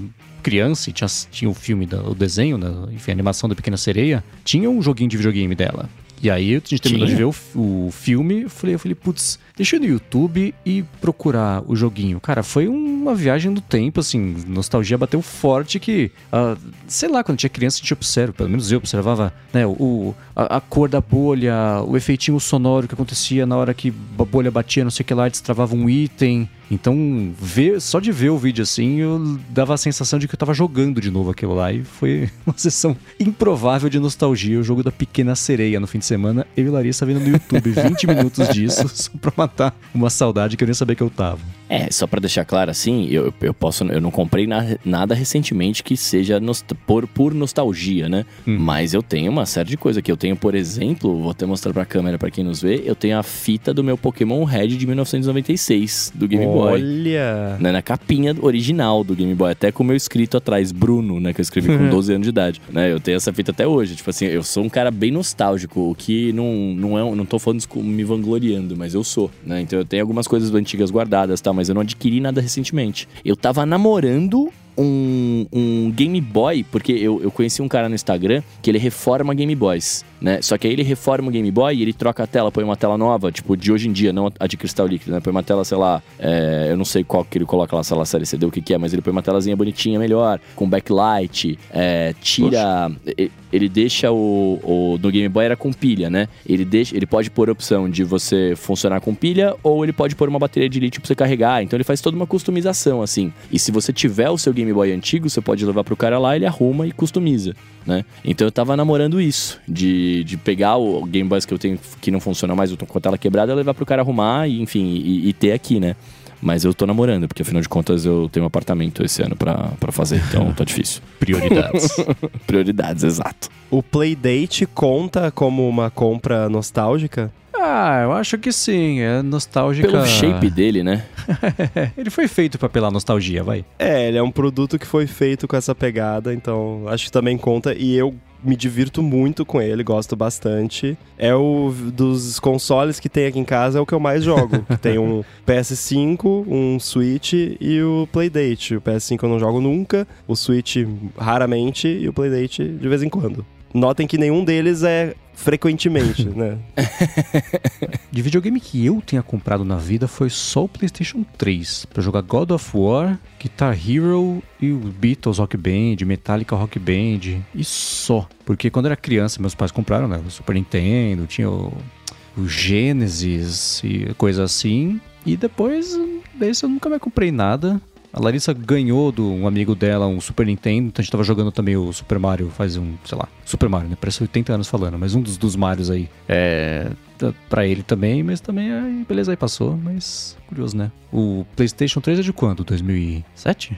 criança e tinha, tinha o filme, da, o desenho, da, enfim, a animação da Pequena Sereia, tinha um joguinho de videogame dela. E aí a gente terminou de ver o, o filme, eu falei, eu falei, putz, deixa eu ir no YouTube e procurar o joguinho. Cara, foi uma viagem no tempo, assim, nostalgia bateu forte que, uh, sei lá, quando tinha criança a gente observa, pelo menos eu observava, né, o, a, a, cor da bolha, o efeitinho sonoro que acontecia na hora que a bolha batia, não sei o que lá, destravava um item. Então, ver, só de ver o vídeo assim, eu dava a sensação de que eu tava jogando de novo aquilo lá. E foi uma sessão improvável de nostalgia. O jogo da Pequena Sereia no fim de semana. Eu e Larissa vendo no YouTube 20 minutos disso, só pra matar uma saudade que eu nem sabia que eu tava. É, só para deixar claro assim, eu, eu posso, eu não comprei na, nada recentemente que seja por, por nostalgia, né? Hum. Mas eu tenho uma série de coisas que eu tenho, por exemplo, vou até mostrar pra câmera para quem nos vê, eu tenho a fita do meu Pokémon Red de 1996 do Game Olha. Boy. Olha! Né, na capinha original do Game Boy, até com o meu escrito atrás, Bruno, né? Que eu escrevi com 12 anos de idade. Né? Eu tenho essa fita até hoje. Tipo assim, eu sou um cara bem nostálgico, o que não, não é. Não tô falando me vangloriando, mas eu sou, né? Então eu tenho algumas coisas antigas guardadas, tá? Mas eu não adquiri nada recentemente. Eu tava namorando um, um Game Boy, porque eu, eu conheci um cara no Instagram que ele reforma Game Boys, né? Só que aí ele reforma o Game Boy e ele troca a tela, põe uma tela nova, tipo, de hoje em dia, não a de cristal líquido, né? Põe uma tela, sei lá, é, eu não sei qual que ele coloca lá, sei lá, série CD, o que que é, mas ele põe uma telazinha bonitinha, melhor, com backlight, é, tira... Poxa. Ele deixa o, o... No Game Boy era com pilha, né? Ele, deixa, ele pode pôr a opção de você funcionar com pilha ou ele pode pôr uma bateria de lítio pra você carregar. Então ele faz toda uma customização, assim. E se você tiver o seu Game Boy antigo, você pode levar pro cara lá, ele arruma e customiza, né? Então eu tava namorando isso, de, de pegar o Game Boy que eu tenho que não funciona mais, eu tô com a tela quebrada, levar pro cara arrumar e, enfim, e, e ter aqui, né? Mas eu tô namorando, porque afinal de contas eu tenho um apartamento esse ano para fazer, então tá difícil. Prioridades. Prioridades, exato. O Playdate conta como uma compra nostálgica? Ah, eu acho que sim. É nostálgica. Pelo shape dele, né? ele foi feito pra pela nostalgia, vai. É, ele é um produto que foi feito com essa pegada, então acho que também conta. E eu me divirto muito com ele, gosto bastante. É o dos consoles que tem aqui em casa, é o que eu mais jogo. tem um PS5, um Switch e o Playdate. O PS5 eu não jogo nunca, o Switch raramente e o Playdate de vez em quando. Notem que nenhum deles é frequentemente, né? De videogame que eu tenha comprado na vida foi só o PlayStation 3 para jogar God of War, Guitar Hero e o Beatles Rock Band, Metallica Rock Band e só. Porque quando era criança, meus pais compraram, né, o Super Nintendo, tinha o, o Genesis e coisa assim. E depois desse eu nunca mais comprei nada. A Larissa ganhou de um amigo dela um Super Nintendo, então a gente tava jogando também o Super Mario faz um, sei lá, Super Mario, né? Parece 80 anos falando, mas um dos, dos Marios aí. É. Pra ele também, mas também, aí, beleza, aí passou, mas curioso, né? O PlayStation 3 é de quando? 2007?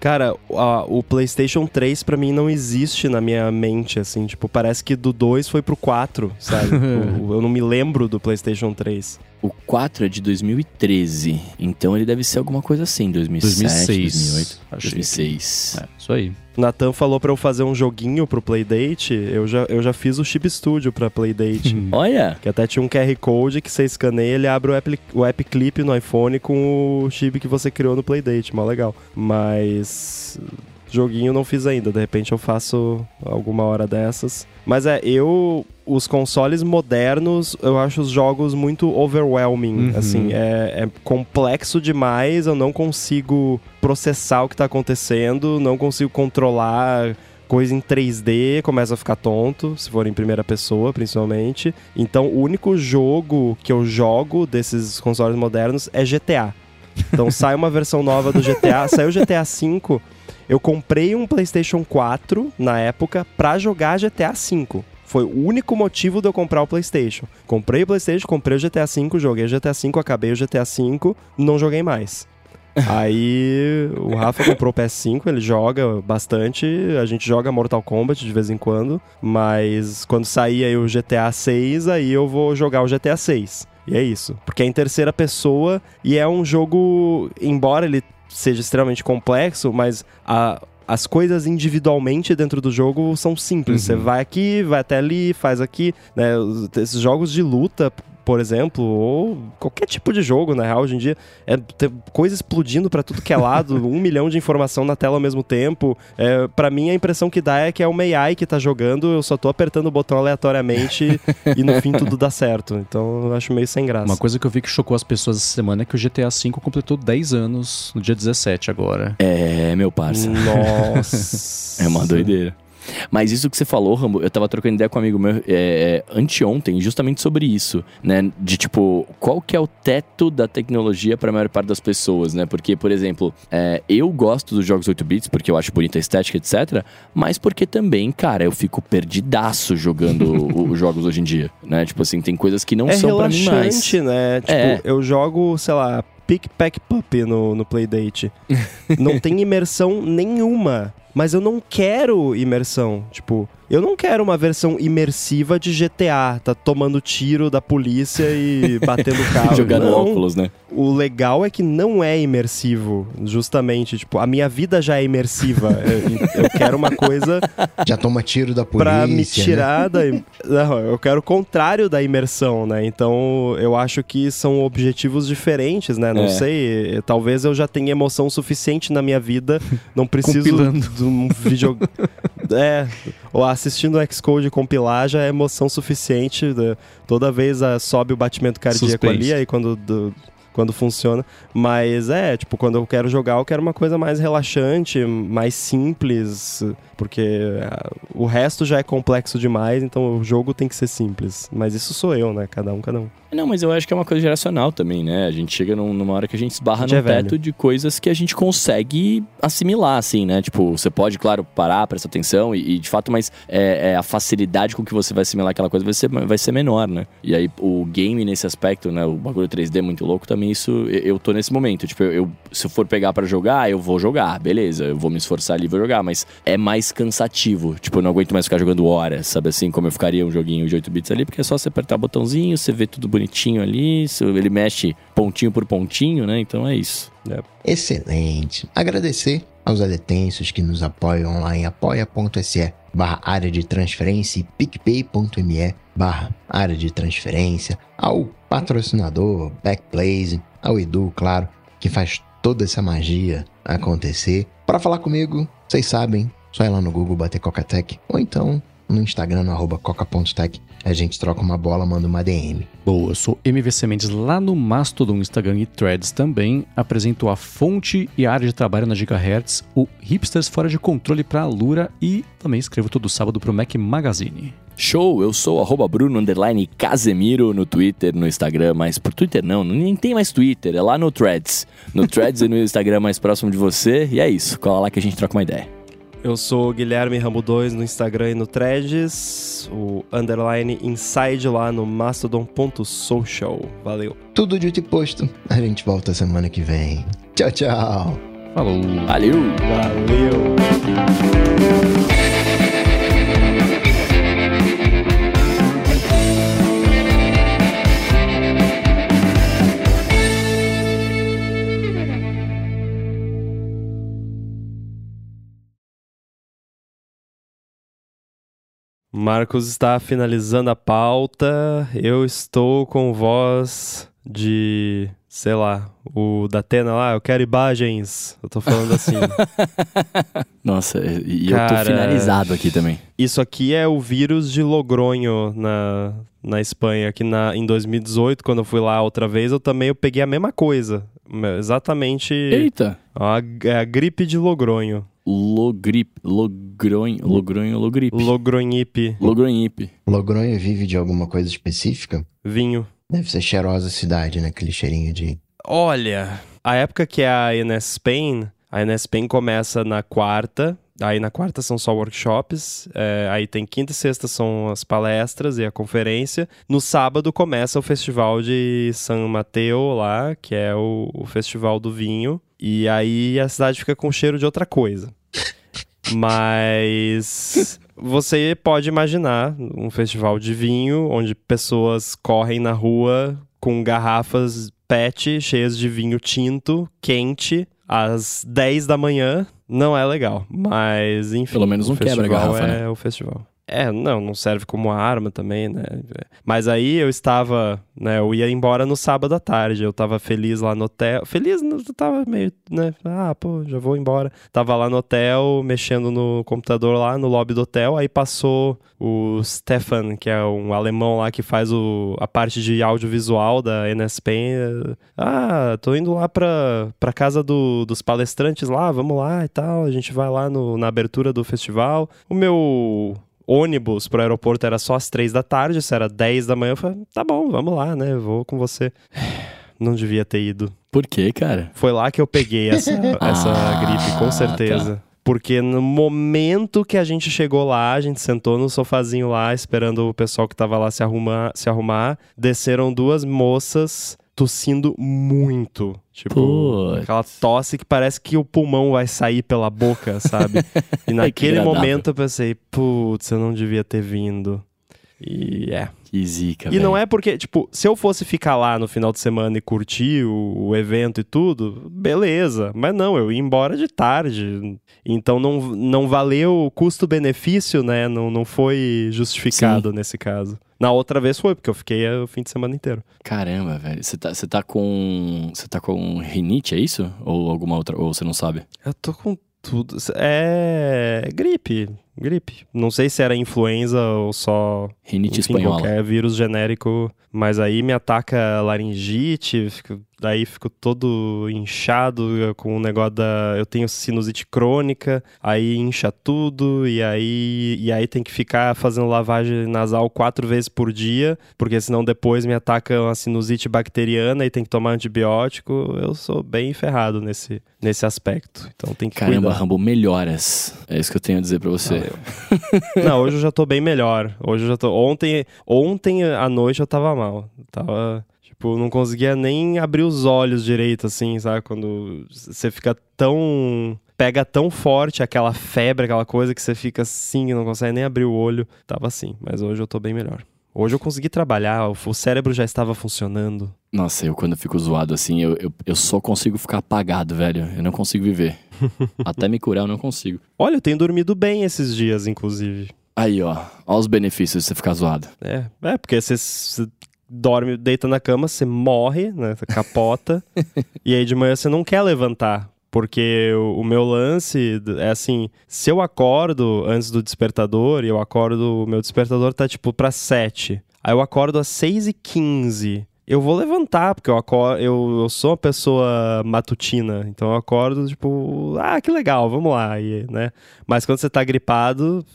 Cara, a, o PlayStation 3 para mim não existe na minha mente, assim. Tipo, parece que do 2 foi pro 4, sabe? eu não me lembro do PlayStation 3. O 4 é de 2013, então ele deve ser alguma coisa assim, 2007, 2006, 2008. Achei 2006. É, isso aí. O Nathan falou pra eu fazer um joguinho pro Playdate. Eu já, eu já fiz o Chip Studio pra Playdate. Olha, que até tinha um QR Code que você escaneia ele abre o app, o app Clip no iPhone com o chip que você criou no Playdate. Mó legal. Mas. Joguinho não fiz ainda. De repente eu faço alguma hora dessas. Mas é, eu. Os consoles modernos, eu acho os jogos muito overwhelming. Uhum. Assim, é, é complexo demais. Eu não consigo processar o que tá acontecendo. Não consigo controlar coisa em 3D começa a ficar tonto, se for em primeira pessoa, principalmente. Então, o único jogo que eu jogo desses consoles modernos é GTA. Então, sai uma versão nova do GTA, saiu o GTA V, eu comprei um PlayStation 4 na época pra jogar GTA V. Foi o único motivo de eu comprar o PlayStation. Comprei o PlayStation, comprei o GTA V, joguei o GTA V, acabei o GTA V, não joguei mais. Aí o Rafa comprou o PS5, ele joga bastante, a gente joga Mortal Kombat de vez em quando, mas quando sair aí o GTA 6, aí eu vou jogar o GTA 6. E é isso, porque é em terceira pessoa e é um jogo, embora ele seja extremamente complexo, mas a, as coisas individualmente dentro do jogo são simples. Você vai aqui, vai até ali, faz aqui, né? Esses jogos de luta, por exemplo, ou qualquer tipo de jogo, na real, hoje em dia, é ter coisa explodindo pra tudo que é lado, um milhão de informação na tela ao mesmo tempo. É, para mim, a impressão que dá é que é uma AI que tá jogando, eu só tô apertando o botão aleatoriamente e no fim tudo dá certo. Então eu acho meio sem graça. Uma coisa que eu vi que chocou as pessoas essa semana é que o GTA V completou 10 anos no dia 17 agora. é, meu parça. Nossa. É uma doideira. Mas isso que você falou, Rambo, eu tava trocando ideia com um amigo meu é, anteontem, justamente sobre isso, né? De tipo, qual que é o teto da tecnologia pra maior parte das pessoas, né? Porque, por exemplo, é, eu gosto dos jogos 8 bits, porque eu acho bonita a estética, etc. Mas porque também, cara, eu fico perdidaço jogando os jogos hoje em dia, né? Tipo assim, tem coisas que não é são pra mim mais. né? Tipo, É. eu jogo, sei lá, Pick Pack Puppy no, no Playdate. não tem imersão nenhuma. Mas eu não quero imersão. Tipo, eu não quero uma versão imersiva de GTA. Tá tomando tiro da polícia e batendo carro. Jogando não. óculos, né? O legal é que não é imersivo, justamente. Tipo, a minha vida já é imersiva. eu, eu quero uma coisa Já toma tiro da polícia. pra me né? tirar da. im- Não, eu quero o contrário da imersão, né? Então eu acho que são objetivos diferentes, né? Não É. sei. Talvez eu já tenha emoção suficiente na minha vida. Não preciso Compilando. De um vídeo. é. Ou assistindo o Xcode compilar já é emoção suficiente. né? Toda vez ah, sobe o batimento cardíaco Suspense. ali, aí quando. do- quando funciona. Mas é, tipo, quando eu quero jogar, eu quero uma coisa mais relaxante, mais simples, porque ah, o resto já é complexo demais, então o jogo tem que ser simples. Mas isso sou eu, né? Cada um, cada um. Não, mas eu acho que é uma coisa geracional também, né? A gente chega num- numa hora que a gente esbarra num é teto de coisas que a gente consegue assimilar, assim, né? Tipo, você pode, claro, parar, prestar atenção e, e, de fato, mas é, é a facilidade com que você vai assimilar aquela coisa vai ser, vai ser menor, né? E aí o game nesse aspecto, né? O bagulho 3D muito louco também, isso eu, tô nesse momento. Tipo, eu, eu- se eu for pegar pra jogar, eu vou jogar, beleza, eu vou me esforçar ali e vou jogar, mas é mais cansativo. Tipo, eu não aguento mais ficar jogando horas, sabe assim, como eu ficaria um joguinho de 8 bits ali, porque é só você apertar o botãozinho, você vê tudo bonitinho ali, ele mexe pontinho por pontinho, né? Então é isso. Excelente. Agradecer aos adetensos que nos apoiam lá em apoia.se barra área de transferência e picpay.me barra área de transferência, ao patrocinador Backblaze, ao Edu, claro, que faz toda essa magia acontecer. Para falar comigo, vocês sabem, só ir lá no Google bater Cocatec ou então no Instagram no arroba coca.tech. A gente troca uma bola, manda uma DM. Boa, eu sou MVC Mendes lá no Mastodon, Instagram e Threads também. Apresento a fonte e a área de trabalho na Gigahertz, o Hipsters Fora de Controle pra Lura e também escrevo todo sábado pro Mac Magazine. Show, eu sou arroba Bruno underline Casemiro no Twitter, no Instagram, mas por Twitter não, nem tem mais Twitter, é lá no Threads. No Threads e no Instagram mais próximo de você, e é isso, cola lá que a gente troca uma ideia. Eu sou o Guilherme Rambo 2 no Instagram e no Threads, o underline inside lá no mastodon.social. Valeu. Tudo dito e posto. A gente volta semana que vem. Tchau, tchau. Falou! Valeu! Valeu. Marcos está finalizando a pauta. Eu estou com voz de, sei lá, o da Atena lá, eu quero imagens. Eu tô falando assim. Nossa, e eu Cara, tô finalizado aqui também. Isso aqui é o vírus de Logronho na, na Espanha, que na, em 2018, quando eu fui lá outra vez, eu também eu peguei a mesma coisa. Exatamente Eita! a, é a gripe de Logronho. Logrip, logronho, logronho, logripe. Logronhipe, Logronhipe. Logronho vive de alguma coisa específica? vinho. Deve ser cheirosa a cidade, né? Aquele cheirinho de. Olha, a época que é a Enes Spain, a Enes Spain começa na quarta, aí na quarta são só workshops, é, aí tem quinta e sexta são as palestras e a conferência. No sábado começa o festival de San Mateo lá, que é o, o festival do vinho, e aí a cidade fica com cheiro de outra coisa. Mas você pode imaginar um festival de vinho onde pessoas correm na rua com garrafas PET cheias de vinho tinto, quente, às 10 da manhã. Não é legal, mas enfim. Pelo menos não quebra a festival garrafa, é o festival. É, não, não serve como arma também, né? Mas aí eu estava, né? Eu ia embora no sábado à tarde. Eu tava feliz lá no hotel. Feliz, eu tava meio, né? Ah, pô, já vou embora. Tava lá no hotel, mexendo no computador lá, no lobby do hotel. Aí passou o Stefan, que é um alemão lá que faz o, a parte de audiovisual da NSPen. Ah, tô indo lá pra, pra casa do, dos palestrantes lá, vamos lá e tal. A gente vai lá no, na abertura do festival. O meu ônibus pro aeroporto era só às três da tarde, isso era 10 da manhã. Eu falei, tá bom, vamos lá, né? Vou com você. Não devia ter ido. Por quê, cara? Foi lá que eu peguei essa, essa Ah, gripe, com certeza. Porque no momento que a gente chegou lá, a gente sentou no sofazinho lá, esperando o pessoal que tava lá se arrumar, se arrumar. Desceram duas moças tossindo muito. Tipo, Putz. aquela tosse que parece que o pulmão vai sair pela boca, sabe? E que naquele momento eu pensei, putz, eu não devia ter vindo. E é. Que zica, E não é porque, tipo, se eu fosse ficar lá no final de semana e curtir o, o evento e tudo, beleza. Mas não, eu ia embora de tarde. Então não, não valeu o custo-benefício, né? Não, não foi justificado nesse caso. Na outra vez foi, porque eu fiquei o fim de semana inteiro. Caramba, velho. Você tá, você tá com. Você tá com rinite, é isso? Ou alguma outra. Ou você não sabe? Eu tô com tudo. É. gripe. Gripe. Não sei se era influenza ou só Rinite Enfim, espanhola. qualquer vírus genérico, mas aí me ataca laringite, fico- daí fico todo inchado com o negócio da. Eu tenho sinusite crônica, aí incha tudo, e aí, e aí tem que ficar fazendo lavagem nasal quatro vezes por dia, porque senão depois me ataca uma sinusite bacteriana e tem que tomar antibiótico. Eu sou bem ferrado nesse, nesse aspecto. Então tem que Caramba, cuidar. Rambo, melhoras. É isso que eu tenho a dizer pra você. Não, hoje eu já tô bem melhor. Hoje eu já tô. Ontem, ontem à noite eu tava mal. Tava. Tipo, não conseguia nem abrir os olhos direito, assim, sabe? Quando você fica tão. Pega tão forte aquela febre, aquela coisa que você fica assim, não consegue nem abrir o olho. Tava assim, mas hoje eu tô bem melhor. Hoje eu consegui trabalhar, o cérebro já estava funcionando. Nossa, eu quando eu fico zoado assim, eu, eu, eu só consigo ficar apagado, velho. Eu não consigo viver. Até me curar eu não consigo. Olha, eu tenho dormido bem esses dias, inclusive. Aí, ó. Ó os benefícios de você ficar zoado. É, é porque você, você dorme, deita na cama, você morre, né? Você capota. e aí de manhã você não quer levantar. Porque o, meu lance é assim: se eu acordo antes do despertador, e eu acordo, o meu despertador tá tipo pra 7. Aí eu acordo às 6 e 15 eu vou levantar, porque eu, acordo, eu, eu sou uma pessoa matutina, então eu acordo, tipo, ah, que legal, vamos lá, e, né? Mas quando você tá gripado,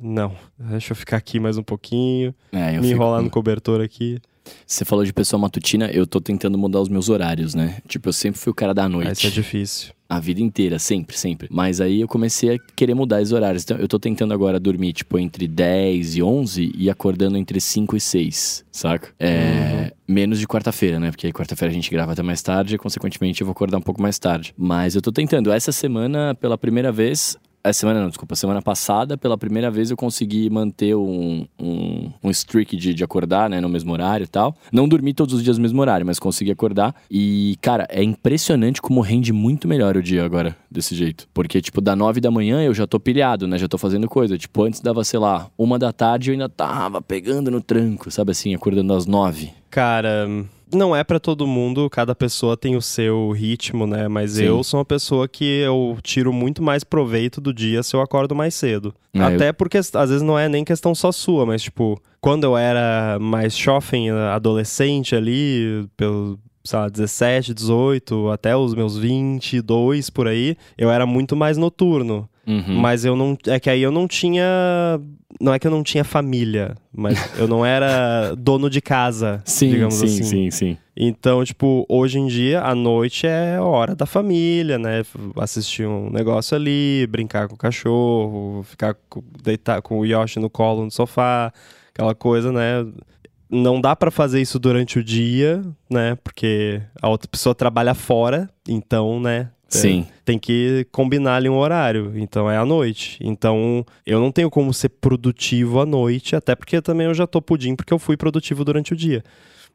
não, deixa eu ficar aqui mais um pouquinho, É, me fico- enrolar no cobertor aqui. Você falou de pessoa matutina, eu tô tentando mudar os meus horários, né? Tipo, eu sempre fui o cara da Aí isso é noite. difícil. A vida inteira, sempre, sempre. Mas aí eu comecei a querer mudar os horários. Então eu tô tentando agora dormir, tipo, entre 10 e 11 e acordando entre 5 e 6, saca? É. Menos de quarta-feira, né? Porque aí quarta-feira a gente grava até mais tarde e, consequentemente, eu vou acordar um pouco mais tarde. Mas eu tô tentando. Essa semana, pela primeira vez, Essa semana não, desculpa. Semana passada, pela primeira vez, eu consegui manter um, um, um streak de, de acordar, né? No mesmo horário e tal. Não dormi todos os dias no mesmo horário, mas consegui acordar. E, cara, é impressionante como rende muito melhor o dia agora, desse jeito. Porque, tipo, da nove da manhã eu já tô pilhado, né? Já tô fazendo coisa. Tipo, antes dava, sei lá, uma da tarde eu ainda tava pegando no tranco, sabe assim, acordando às nove. Cara, não é pra todo mundo, cada pessoa tem o seu ritmo, né? Mas Sim. eu sou uma pessoa que eu tiro muito mais proveito do dia se eu acordo mais cedo. É, Até porque às vezes não é nem questão só sua, mas tipo, quando eu era mais jovem, adolescente ali, pelo sei lá, 17, 18, até os meus 22 por aí, eu era muito mais noturno. Uhum. Mas eu não. É que aí eu não tinha. Não é que eu não tinha família, mas eu não era dono de casa, Sim, digamos sim, assim. sim, sim. Então, tipo, hoje em dia, a noite é hora da família, né? Assistir um negócio ali, brincar com o cachorro, ficar com, deitar com o Yoshi no colo no sofá, aquela coisa, né? Não dá pra fazer isso durante o dia, né? Porque a outra pessoa trabalha fora, então, né? É, Sim. tem que combinar ali um horário, então é à noite. Então eu não tenho como ser produtivo à noite, até porque também eu já tô pudim porque eu fui produtivo durante o dia.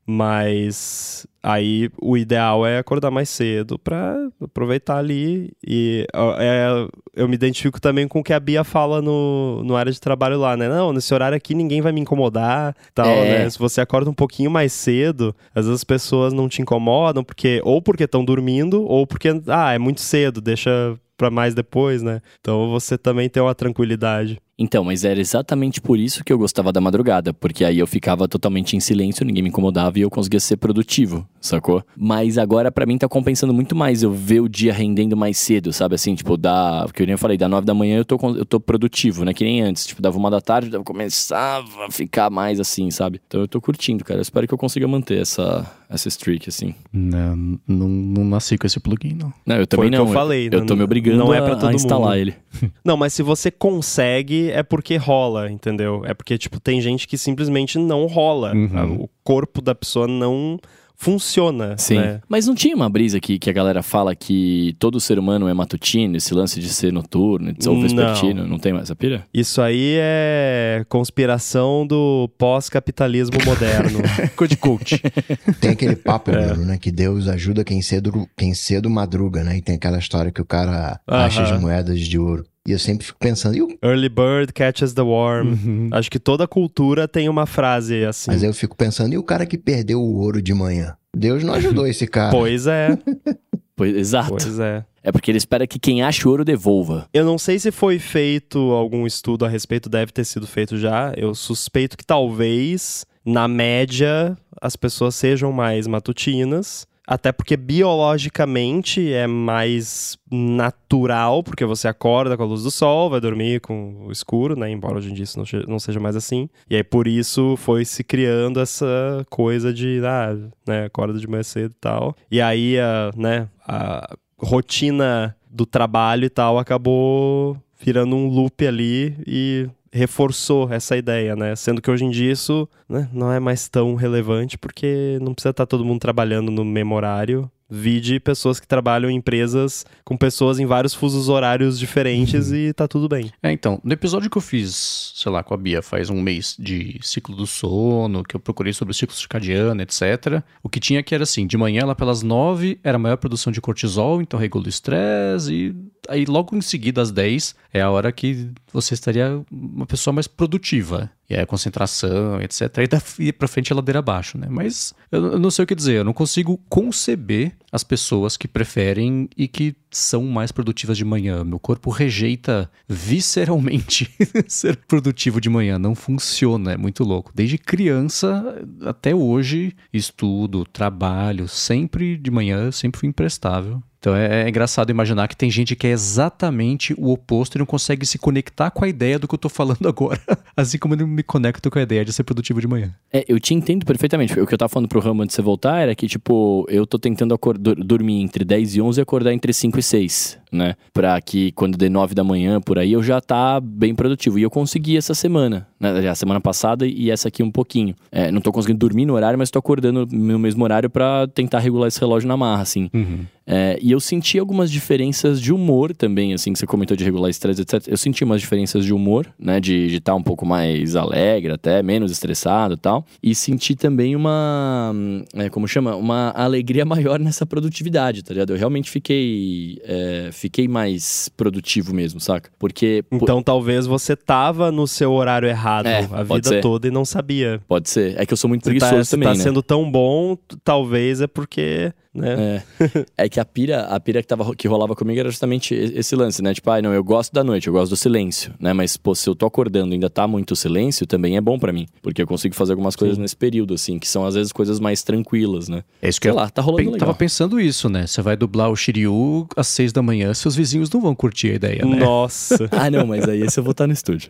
Mas aí o ideal é acordar mais cedo pra aproveitar ali. E é, eu me identifico também com o que a Bia fala no, no área de trabalho lá, né? Não, nesse horário aqui ninguém vai me incomodar, tal, É. né? Se você acorda um pouquinho mais cedo, às vezes as pessoas não te incomodam, porque ou porque estão dormindo, ou porque, ah, é muito cedo, deixa pra mais depois, né? Então você também tem uma tranquilidade. Então, mas era exatamente por isso que eu gostava da madrugada, porque aí eu ficava totalmente em silêncio, ninguém me incomodava e eu conseguia ser produtivo, sacou? Mas agora pra mim tá compensando muito mais eu ver o dia rendendo mais cedo, sabe assim, tipo, da, que eu nem falei, da nove da manhã eu tô eu tô produtivo, né, que nem antes, tipo, dava uma da tarde, eu começava a ficar mais assim, sabe? Então eu tô curtindo, cara. Eu espero que eu consiga manter essa essa streak assim. Não, não, não nasci com esse plugin, não. Não, eu também o que não. eu falei, eu não- tô me obrigando não é pra todo a instalar mundo. ele. Não, mas se você consegue, é porque rola, entendeu? É porque, tipo, tem gente que simplesmente não rola. Uhum. O corpo da pessoa não funciona, Sim. né? Mas não tinha uma brisa que, que a galera fala que todo ser humano é matutino, esse lance de ser noturno, de ser ou Não. vespertino? Não tem mais essa pira? Isso aí é conspiração do pós-capitalismo moderno. Code coach. Tem aquele papo, Bruno, né? Que Deus ajuda quem cedo, quem cedo madruga, né? E tem aquela história que o cara acha Aham. as moedas de ouro. E eu sempre fico pensando, e o... Early bird catches the worm. Uhum. Acho que toda cultura tem uma frase assim. mas eu fico pensando, e o cara que perdeu o ouro de manhã? Deus não ajudou esse cara. Pois é, Pois, exato. pois é. É porque ele espera que quem acha ouro devolva. Eu não sei se foi feito algum estudo a respeito, deve ter sido feito já. Eu suspeito que talvez, na média, as pessoas sejam mais matutinas. Até porque biologicamente é mais natural, porque você acorda com a luz do sol, vai dormir com o escuro, né? Embora hoje em dia isso não, seja mais assim. E aí por isso foi se criando essa coisa de, ah, né, acorda de manhã cedo e tal. E aí, a, né, a rotina do trabalho e tal acabou virando um loop ali e reforçou essa ideia, né? Sendo que hoje em dia isso né, não é mais tão relevante porque não precisa estar todo mundo trabalhando no mesmo horário. Vide pessoas que trabalham em empresas com pessoas em vários fusos horários diferentes e tá tudo bem. É, então, no episódio que eu fiz, sei lá, com a Bia faz um mês de ciclo do sono, que eu procurei sobre o ciclo circadiano, etc. O que tinha que era assim, de manhã lá pelas nove era a maior produção de cortisol, então regula o estresse, e aí logo em seguida às 10 é a hora que você estaria uma pessoa mais produtiva. E a concentração, etc. Aí daí pra frente a ladeira abaixo, né? Mas eu não sei o que dizer, eu não consigo conceber as pessoas que preferem e que são mais produtivas de manhã. Meu corpo rejeita visceralmente ser produtivo de manhã. Não funciona, é muito louco. Desde criança até hoje, estudo, trabalho, sempre de manhã, sempre fui imprestável. Então é, é engraçado imaginar que tem gente que é exatamente o oposto e não consegue se conectar com a ideia do que eu tô falando agora. Assim como eu não me conecto com a ideia de ser produtivo de manhã. É, eu te entendo perfeitamente. O que eu tava falando pro antes de você voltar era que, tipo, eu tô tentando acor- dur- dormir entre 10 e 11 e acordar entre 5 e 6. Né? Pra que quando dê 9 da manhã, por aí, eu já tá bem produtivo. E eu consegui essa semana, né? A semana passada e essa aqui um pouquinho. É, não tô conseguindo dormir no horário, mas tô acordando no mesmo horário para tentar regular esse relógio na marra, assim. Uhum. É, e eu senti algumas diferenças de humor também, assim, que você comentou de regular estresse, etc. Eu senti umas diferenças de humor, né? De estar tá um pouco mais alegre, até menos estressado e tal. E senti também uma. É, como chama? Uma alegria maior nessa produtividade, tá ligado? Eu realmente fiquei. É, fiquei mais produtivo mesmo, saca? Porque. Então talvez você tava no seu horário errado É, a vida ser. toda e não sabia. Pode ser. É que eu sou muito Se preguiçoso tá, também, tá né? sendo tão bom, talvez é porque, né? É. é que a pira, a pira que, tava, que rolava comigo era justamente esse lance, né? Tipo, ah, não, eu gosto da noite, eu gosto do silêncio, né? Mas, pô, se eu tô acordando e ainda tá muito silêncio, também é bom pra mim. Porque eu consigo fazer algumas coisas nesse período, assim, que são às vezes coisas mais tranquilas, né? É isso que Sei eu lá, tá rolando pen- legal. tava pensando isso, né? Você vai dublar o Shiryu às seis da manhã, seus vizinhos não vão curtir a ideia, né? Nossa. Ah, não, mas aí esse eu vou estar no estúdio.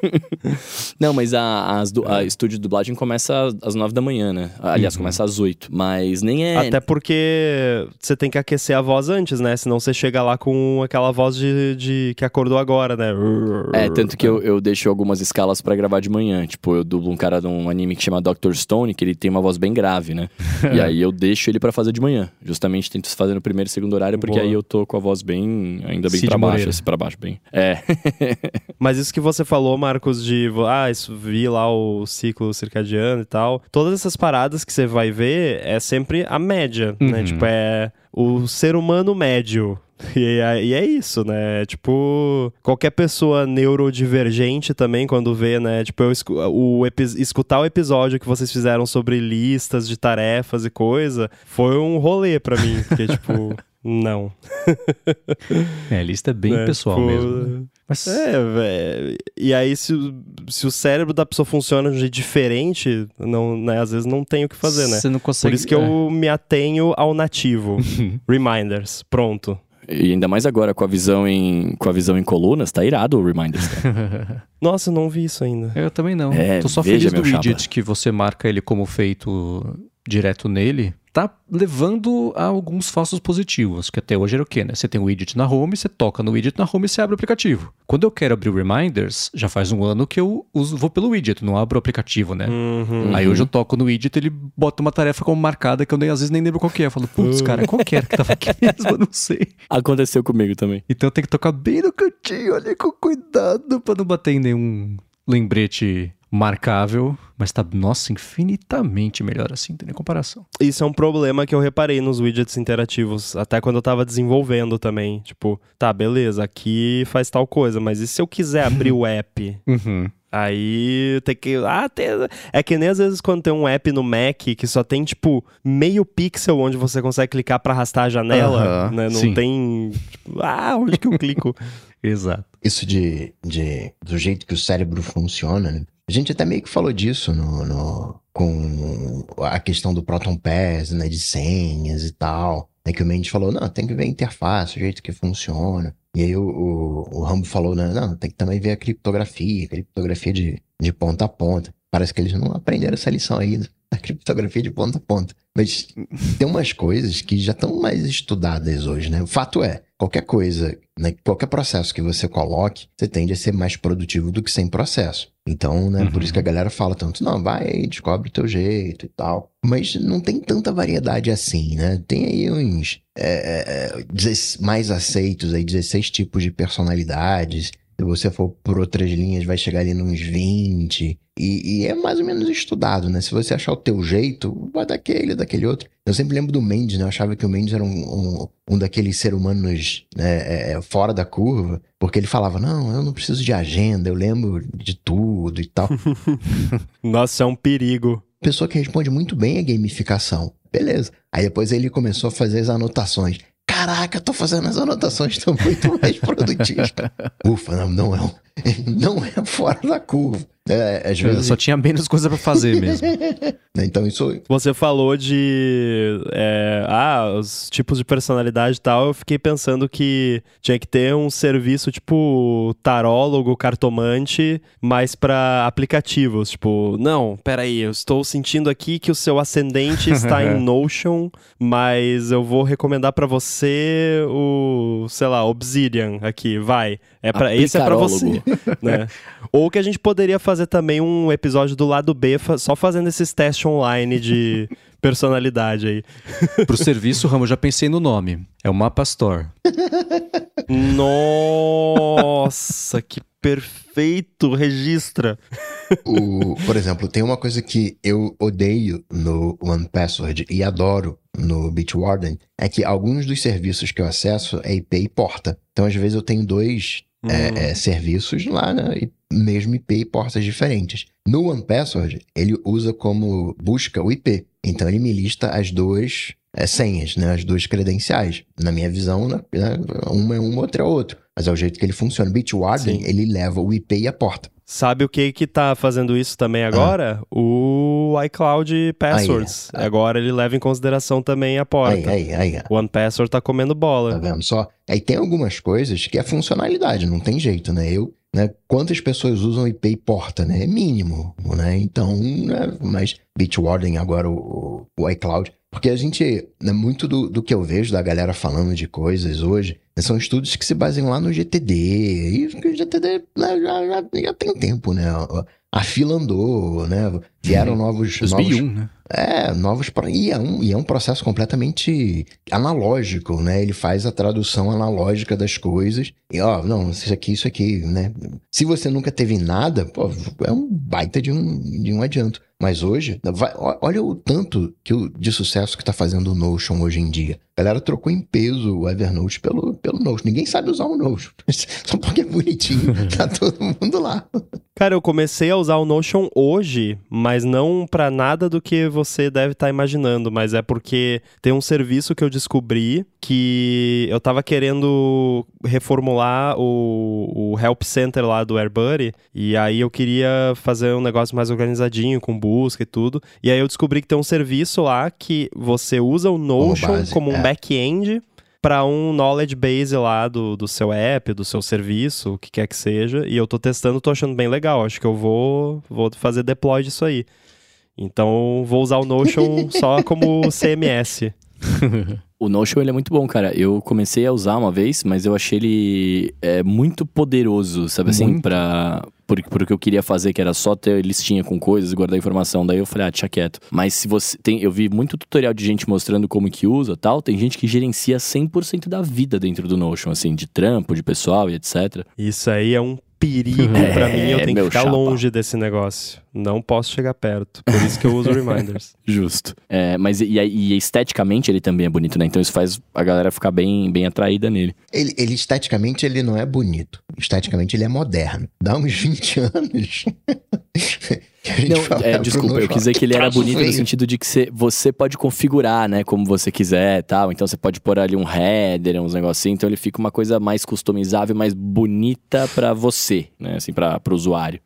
não, mas a, as a estúdio de dublagem começa às nove da manhã, né? Aliás, começa às oito. Mas nem é. Até porque você tem que aquecer a voz antes, né? Senão você chega lá com aquela voz de, de que acordou agora, né? É, tanto que eu, eu deixo algumas escalas pra gravar de manhã. Tipo, eu dublo um cara de um anime que chama Dr. Stone, que ele tem uma voz bem grave, né? e aí eu deixo ele pra fazer de manhã. Justamente tento fazer no primeiro e segundo horário, porque Boa. aí eu tô com a voz bem. ainda bem Cid pra baixo, assim, pra baixo, bem. É. Mas isso que você falou, Marcos, de ah, isso vi lá o ciclo circadiano e tal. Todas essas paradas que você vai ver é sempre a média, né? Uhum. Tipo, é o ser humano médio. E é, e é isso, né? Tipo, qualquer pessoa neurodivergente também, quando vê, né? Tipo, eu escu- o escutar o episódio que vocês fizeram sobre listas de tarefas e coisa, foi um rolê pra mim. Porque, tipo, não. É, a lista é bem né? pessoal Tipo, mesmo. né? Mas É, velho. E aí, se, o- se o cérebro da pessoa funciona de um jeito diferente, não, né, às vezes não tem o que fazer, né? Você não consegue. Por isso que é. eu me atenho ao nativo. Reminders, pronto. E ainda mais agora com a visão em, com a visão em colunas, tá irado o Reminders, cara. Nossa, eu não vi isso ainda. Eu também não. É, Tô só veja, feliz do chapa. widget que você marca ele como feito direto nele. Tá levando a alguns falsos positivos, que até hoje era o quê, né? Você tem o widget na home, você toca no widget na home e você abre o aplicativo. Quando eu quero abrir o Reminders, já faz um ano que eu uso, vou pelo widget, não abro o aplicativo, né? Uhum. Aí hoje eu toco no widget, ele bota uma tarefa como marcada que eu nem, às vezes nem lembro qual que é. Eu falo, putz, cara, qual que era que tava aqui mesmo? Eu não sei. Aconteceu comigo também. Então eu tenho que tocar bem no cantinho ali com cuidado pra não bater em nenhum lembrete marcável. Mas tá, nossa, infinitamente melhor assim, não tem nem comparação. Isso é um problema que eu reparei nos widgets interativos, até quando eu tava desenvolvendo também. Tipo, tá, beleza, aqui faz tal coisa, mas e se eu quiser abrir o app? Uhum. Aí tem que. Ah, tem... É que nem às vezes quando tem um app no Mac que só tem, tipo, meio pixel onde você consegue clicar pra arrastar a janela, Aham, né? Não sim. tem. Tipo, ah, onde que eu clico? Exato. Isso de, de do jeito que o cérebro funciona, né? A gente até meio que falou disso no, no- com a questão do Proton Pass, né? De senhas e tal. É que o Mendes falou, não, tem que ver a interface, o jeito que funciona. E aí o, o, o Rambo falou, não, não, tem que também ver a criptografia, criptografia de, de ponta a ponta. Parece que eles não aprenderam essa lição ainda, a criptografia de ponta a ponta. Mas tem umas coisas que já estão mais estudadas hoje, né? O fato é, qualquer coisa, né, qualquer processo que você coloque, você tende a ser mais produtivo do que sem processo. Então, né, por Uhum. isso que a galera fala tanto, não, vai aí, descobre o teu jeito e tal. Mas não tem tanta variedade assim, né? Tem aí uns é, é, 16 mais aceitos aí, 16 tipos de personalidades. Se você for por outras linhas, vai chegar ali nos 20. E, e é mais ou menos estudado, né? Se você achar o teu jeito, vai daquele, daquele outro. Eu sempre lembro do Mendes, né? Eu achava que o Mendes era um, um, um daqueles seres humanos né, é, é, fora da curva, porque ele falava: Não, eu não preciso de agenda, eu lembro de tudo e tal. Nossa, é um perigo. Pessoa que responde muito bem a gamificação. Beleza. Aí depois ele começou a fazer as anotações. Caraca, eu tô fazendo as anotações, tô muito mais produtivo. Ufa, não, não é, um, não é fora da curva. É, às vezes. Só tinha menos coisa pra fazer mesmo. Então isso. Você falou de. é, ah, os tipos de personalidade e tal. Eu fiquei pensando que tinha que ter um serviço tipo tarólogo, cartomante, mais pra aplicativos. Tipo, não, peraí, eu estou sentindo aqui que o seu ascendente está em Notion, mas eu vou recomendar pra você o, sei lá, Obsidian aqui, vai. É pra, esse é pra você. né? Ou que a gente poderia fazer também um episódio do lado B, só fazendo esses testes online de personalidade aí. Pro serviço, Ramo, já pensei no nome. É o Mapa Store. Nossa, que perfeito! Registra. O, por exemplo, tem uma coisa que eu odeio no One Password e adoro no Bitwarden, é que alguns dos serviços que eu acesso é IP e porta. Então, às vezes, eu tenho dois Hum. é, é, serviços lá, né? E mesmo IP e portas diferentes. No One Password, ele usa como busca o IP. Então, ele me lista as duas é, senhas, né? As duas credenciais. Na minha visão, né, né, uma é uma, outra é outra. Mas é o jeito que ele funciona. Bitwarden, Sim. ele leva o IP e a porta. Sabe o que que tá fazendo isso também agora? O iCloud Passwords. Aí. Agora ele leva em consideração também a porta. Aí, aí. O One Password tá comendo Tá bola. vendo só? Aí tem algumas coisas que é funcionalidade, não tem jeito, né? Eu, né? Quantas pessoas usam IP e porta, né? É mínimo, né? Então, né? mas Bitwarden agora o, o iCloud. Porque a gente, né, muito do, do que eu vejo da galera falando de coisas hoje, são estudos que se baseiam lá no GTD. E o GTD né, já, já, já tem tempo, né? A fila andou, né? Vieram novos, novos 2001, né? é, novos. E é, um, e é um processo completamente analógico, né? Ele faz a tradução analógica das coisas. E, ó, não, isso aqui, isso aqui, né? Se você nunca teve nada, pô, é um baita de um, de um adianto. Mas hoje, vai- olha o tanto que o, de sucesso que tá fazendo o Notion hoje em dia. A galera trocou em peso o Evernote pelo, pelo Notion. Ninguém sabe usar o Notion. Só porque é bonitinho, tá todo mundo lá. Cara, eu comecei a usar o Notion hoje, mas não pra nada do que você deve estar imaginando, mas é porque tem um serviço que eu descobri que eu tava querendo reformular o, o Help Center lá do AirBuddy, e aí eu queria fazer um negócio mais organizadinho, com busca e tudo, e aí eu descobri que tem um serviço lá que você usa o Notion base, como um é. back-end para um knowledge base lá do, do seu app, do seu serviço, o que quer que seja. E eu tô testando, tô achando bem legal. Acho que eu vou, vou fazer deploy disso aí. Então, vou usar o Notion só como CMS. O Notion ele é muito bom, cara. Eu comecei a usar uma vez, mas eu achei ele é, muito poderoso, sabe assim, Muito. Pra. Por, o que eu queria fazer, que era só ter listinha com coisas, guardar informação. Daí eu falei, ah, deixa quieto. Mas se você tem. Eu vi muito tutorial de gente mostrando como que usa tal. Tem gente que gerencia 100% da vida dentro do Notion, assim, de trampo, de pessoal e etc. Isso aí é um perigo É, pra mim. Eu tenho que ficar chapa. longe desse negócio. Não posso chegar perto. Por isso que eu uso reminders. Justo. É, mas e, e esteticamente ele também é bonito, né? Então isso faz a galera ficar bem, bem atraída nele. Ele, ele esteticamente ele não é bonito. Esteticamente ele é moderno. Dá uns 20 anos. Não, é, desculpa, eu quis dizer que ele era troço bonito no sentido de que você, você pode configurar, né, como você quiser tal. Então você pode pôr ali um header, uns negocinhos, então ele fica uma coisa mais customizável, mais bonita pra você, né, assim, pra, pro usuário.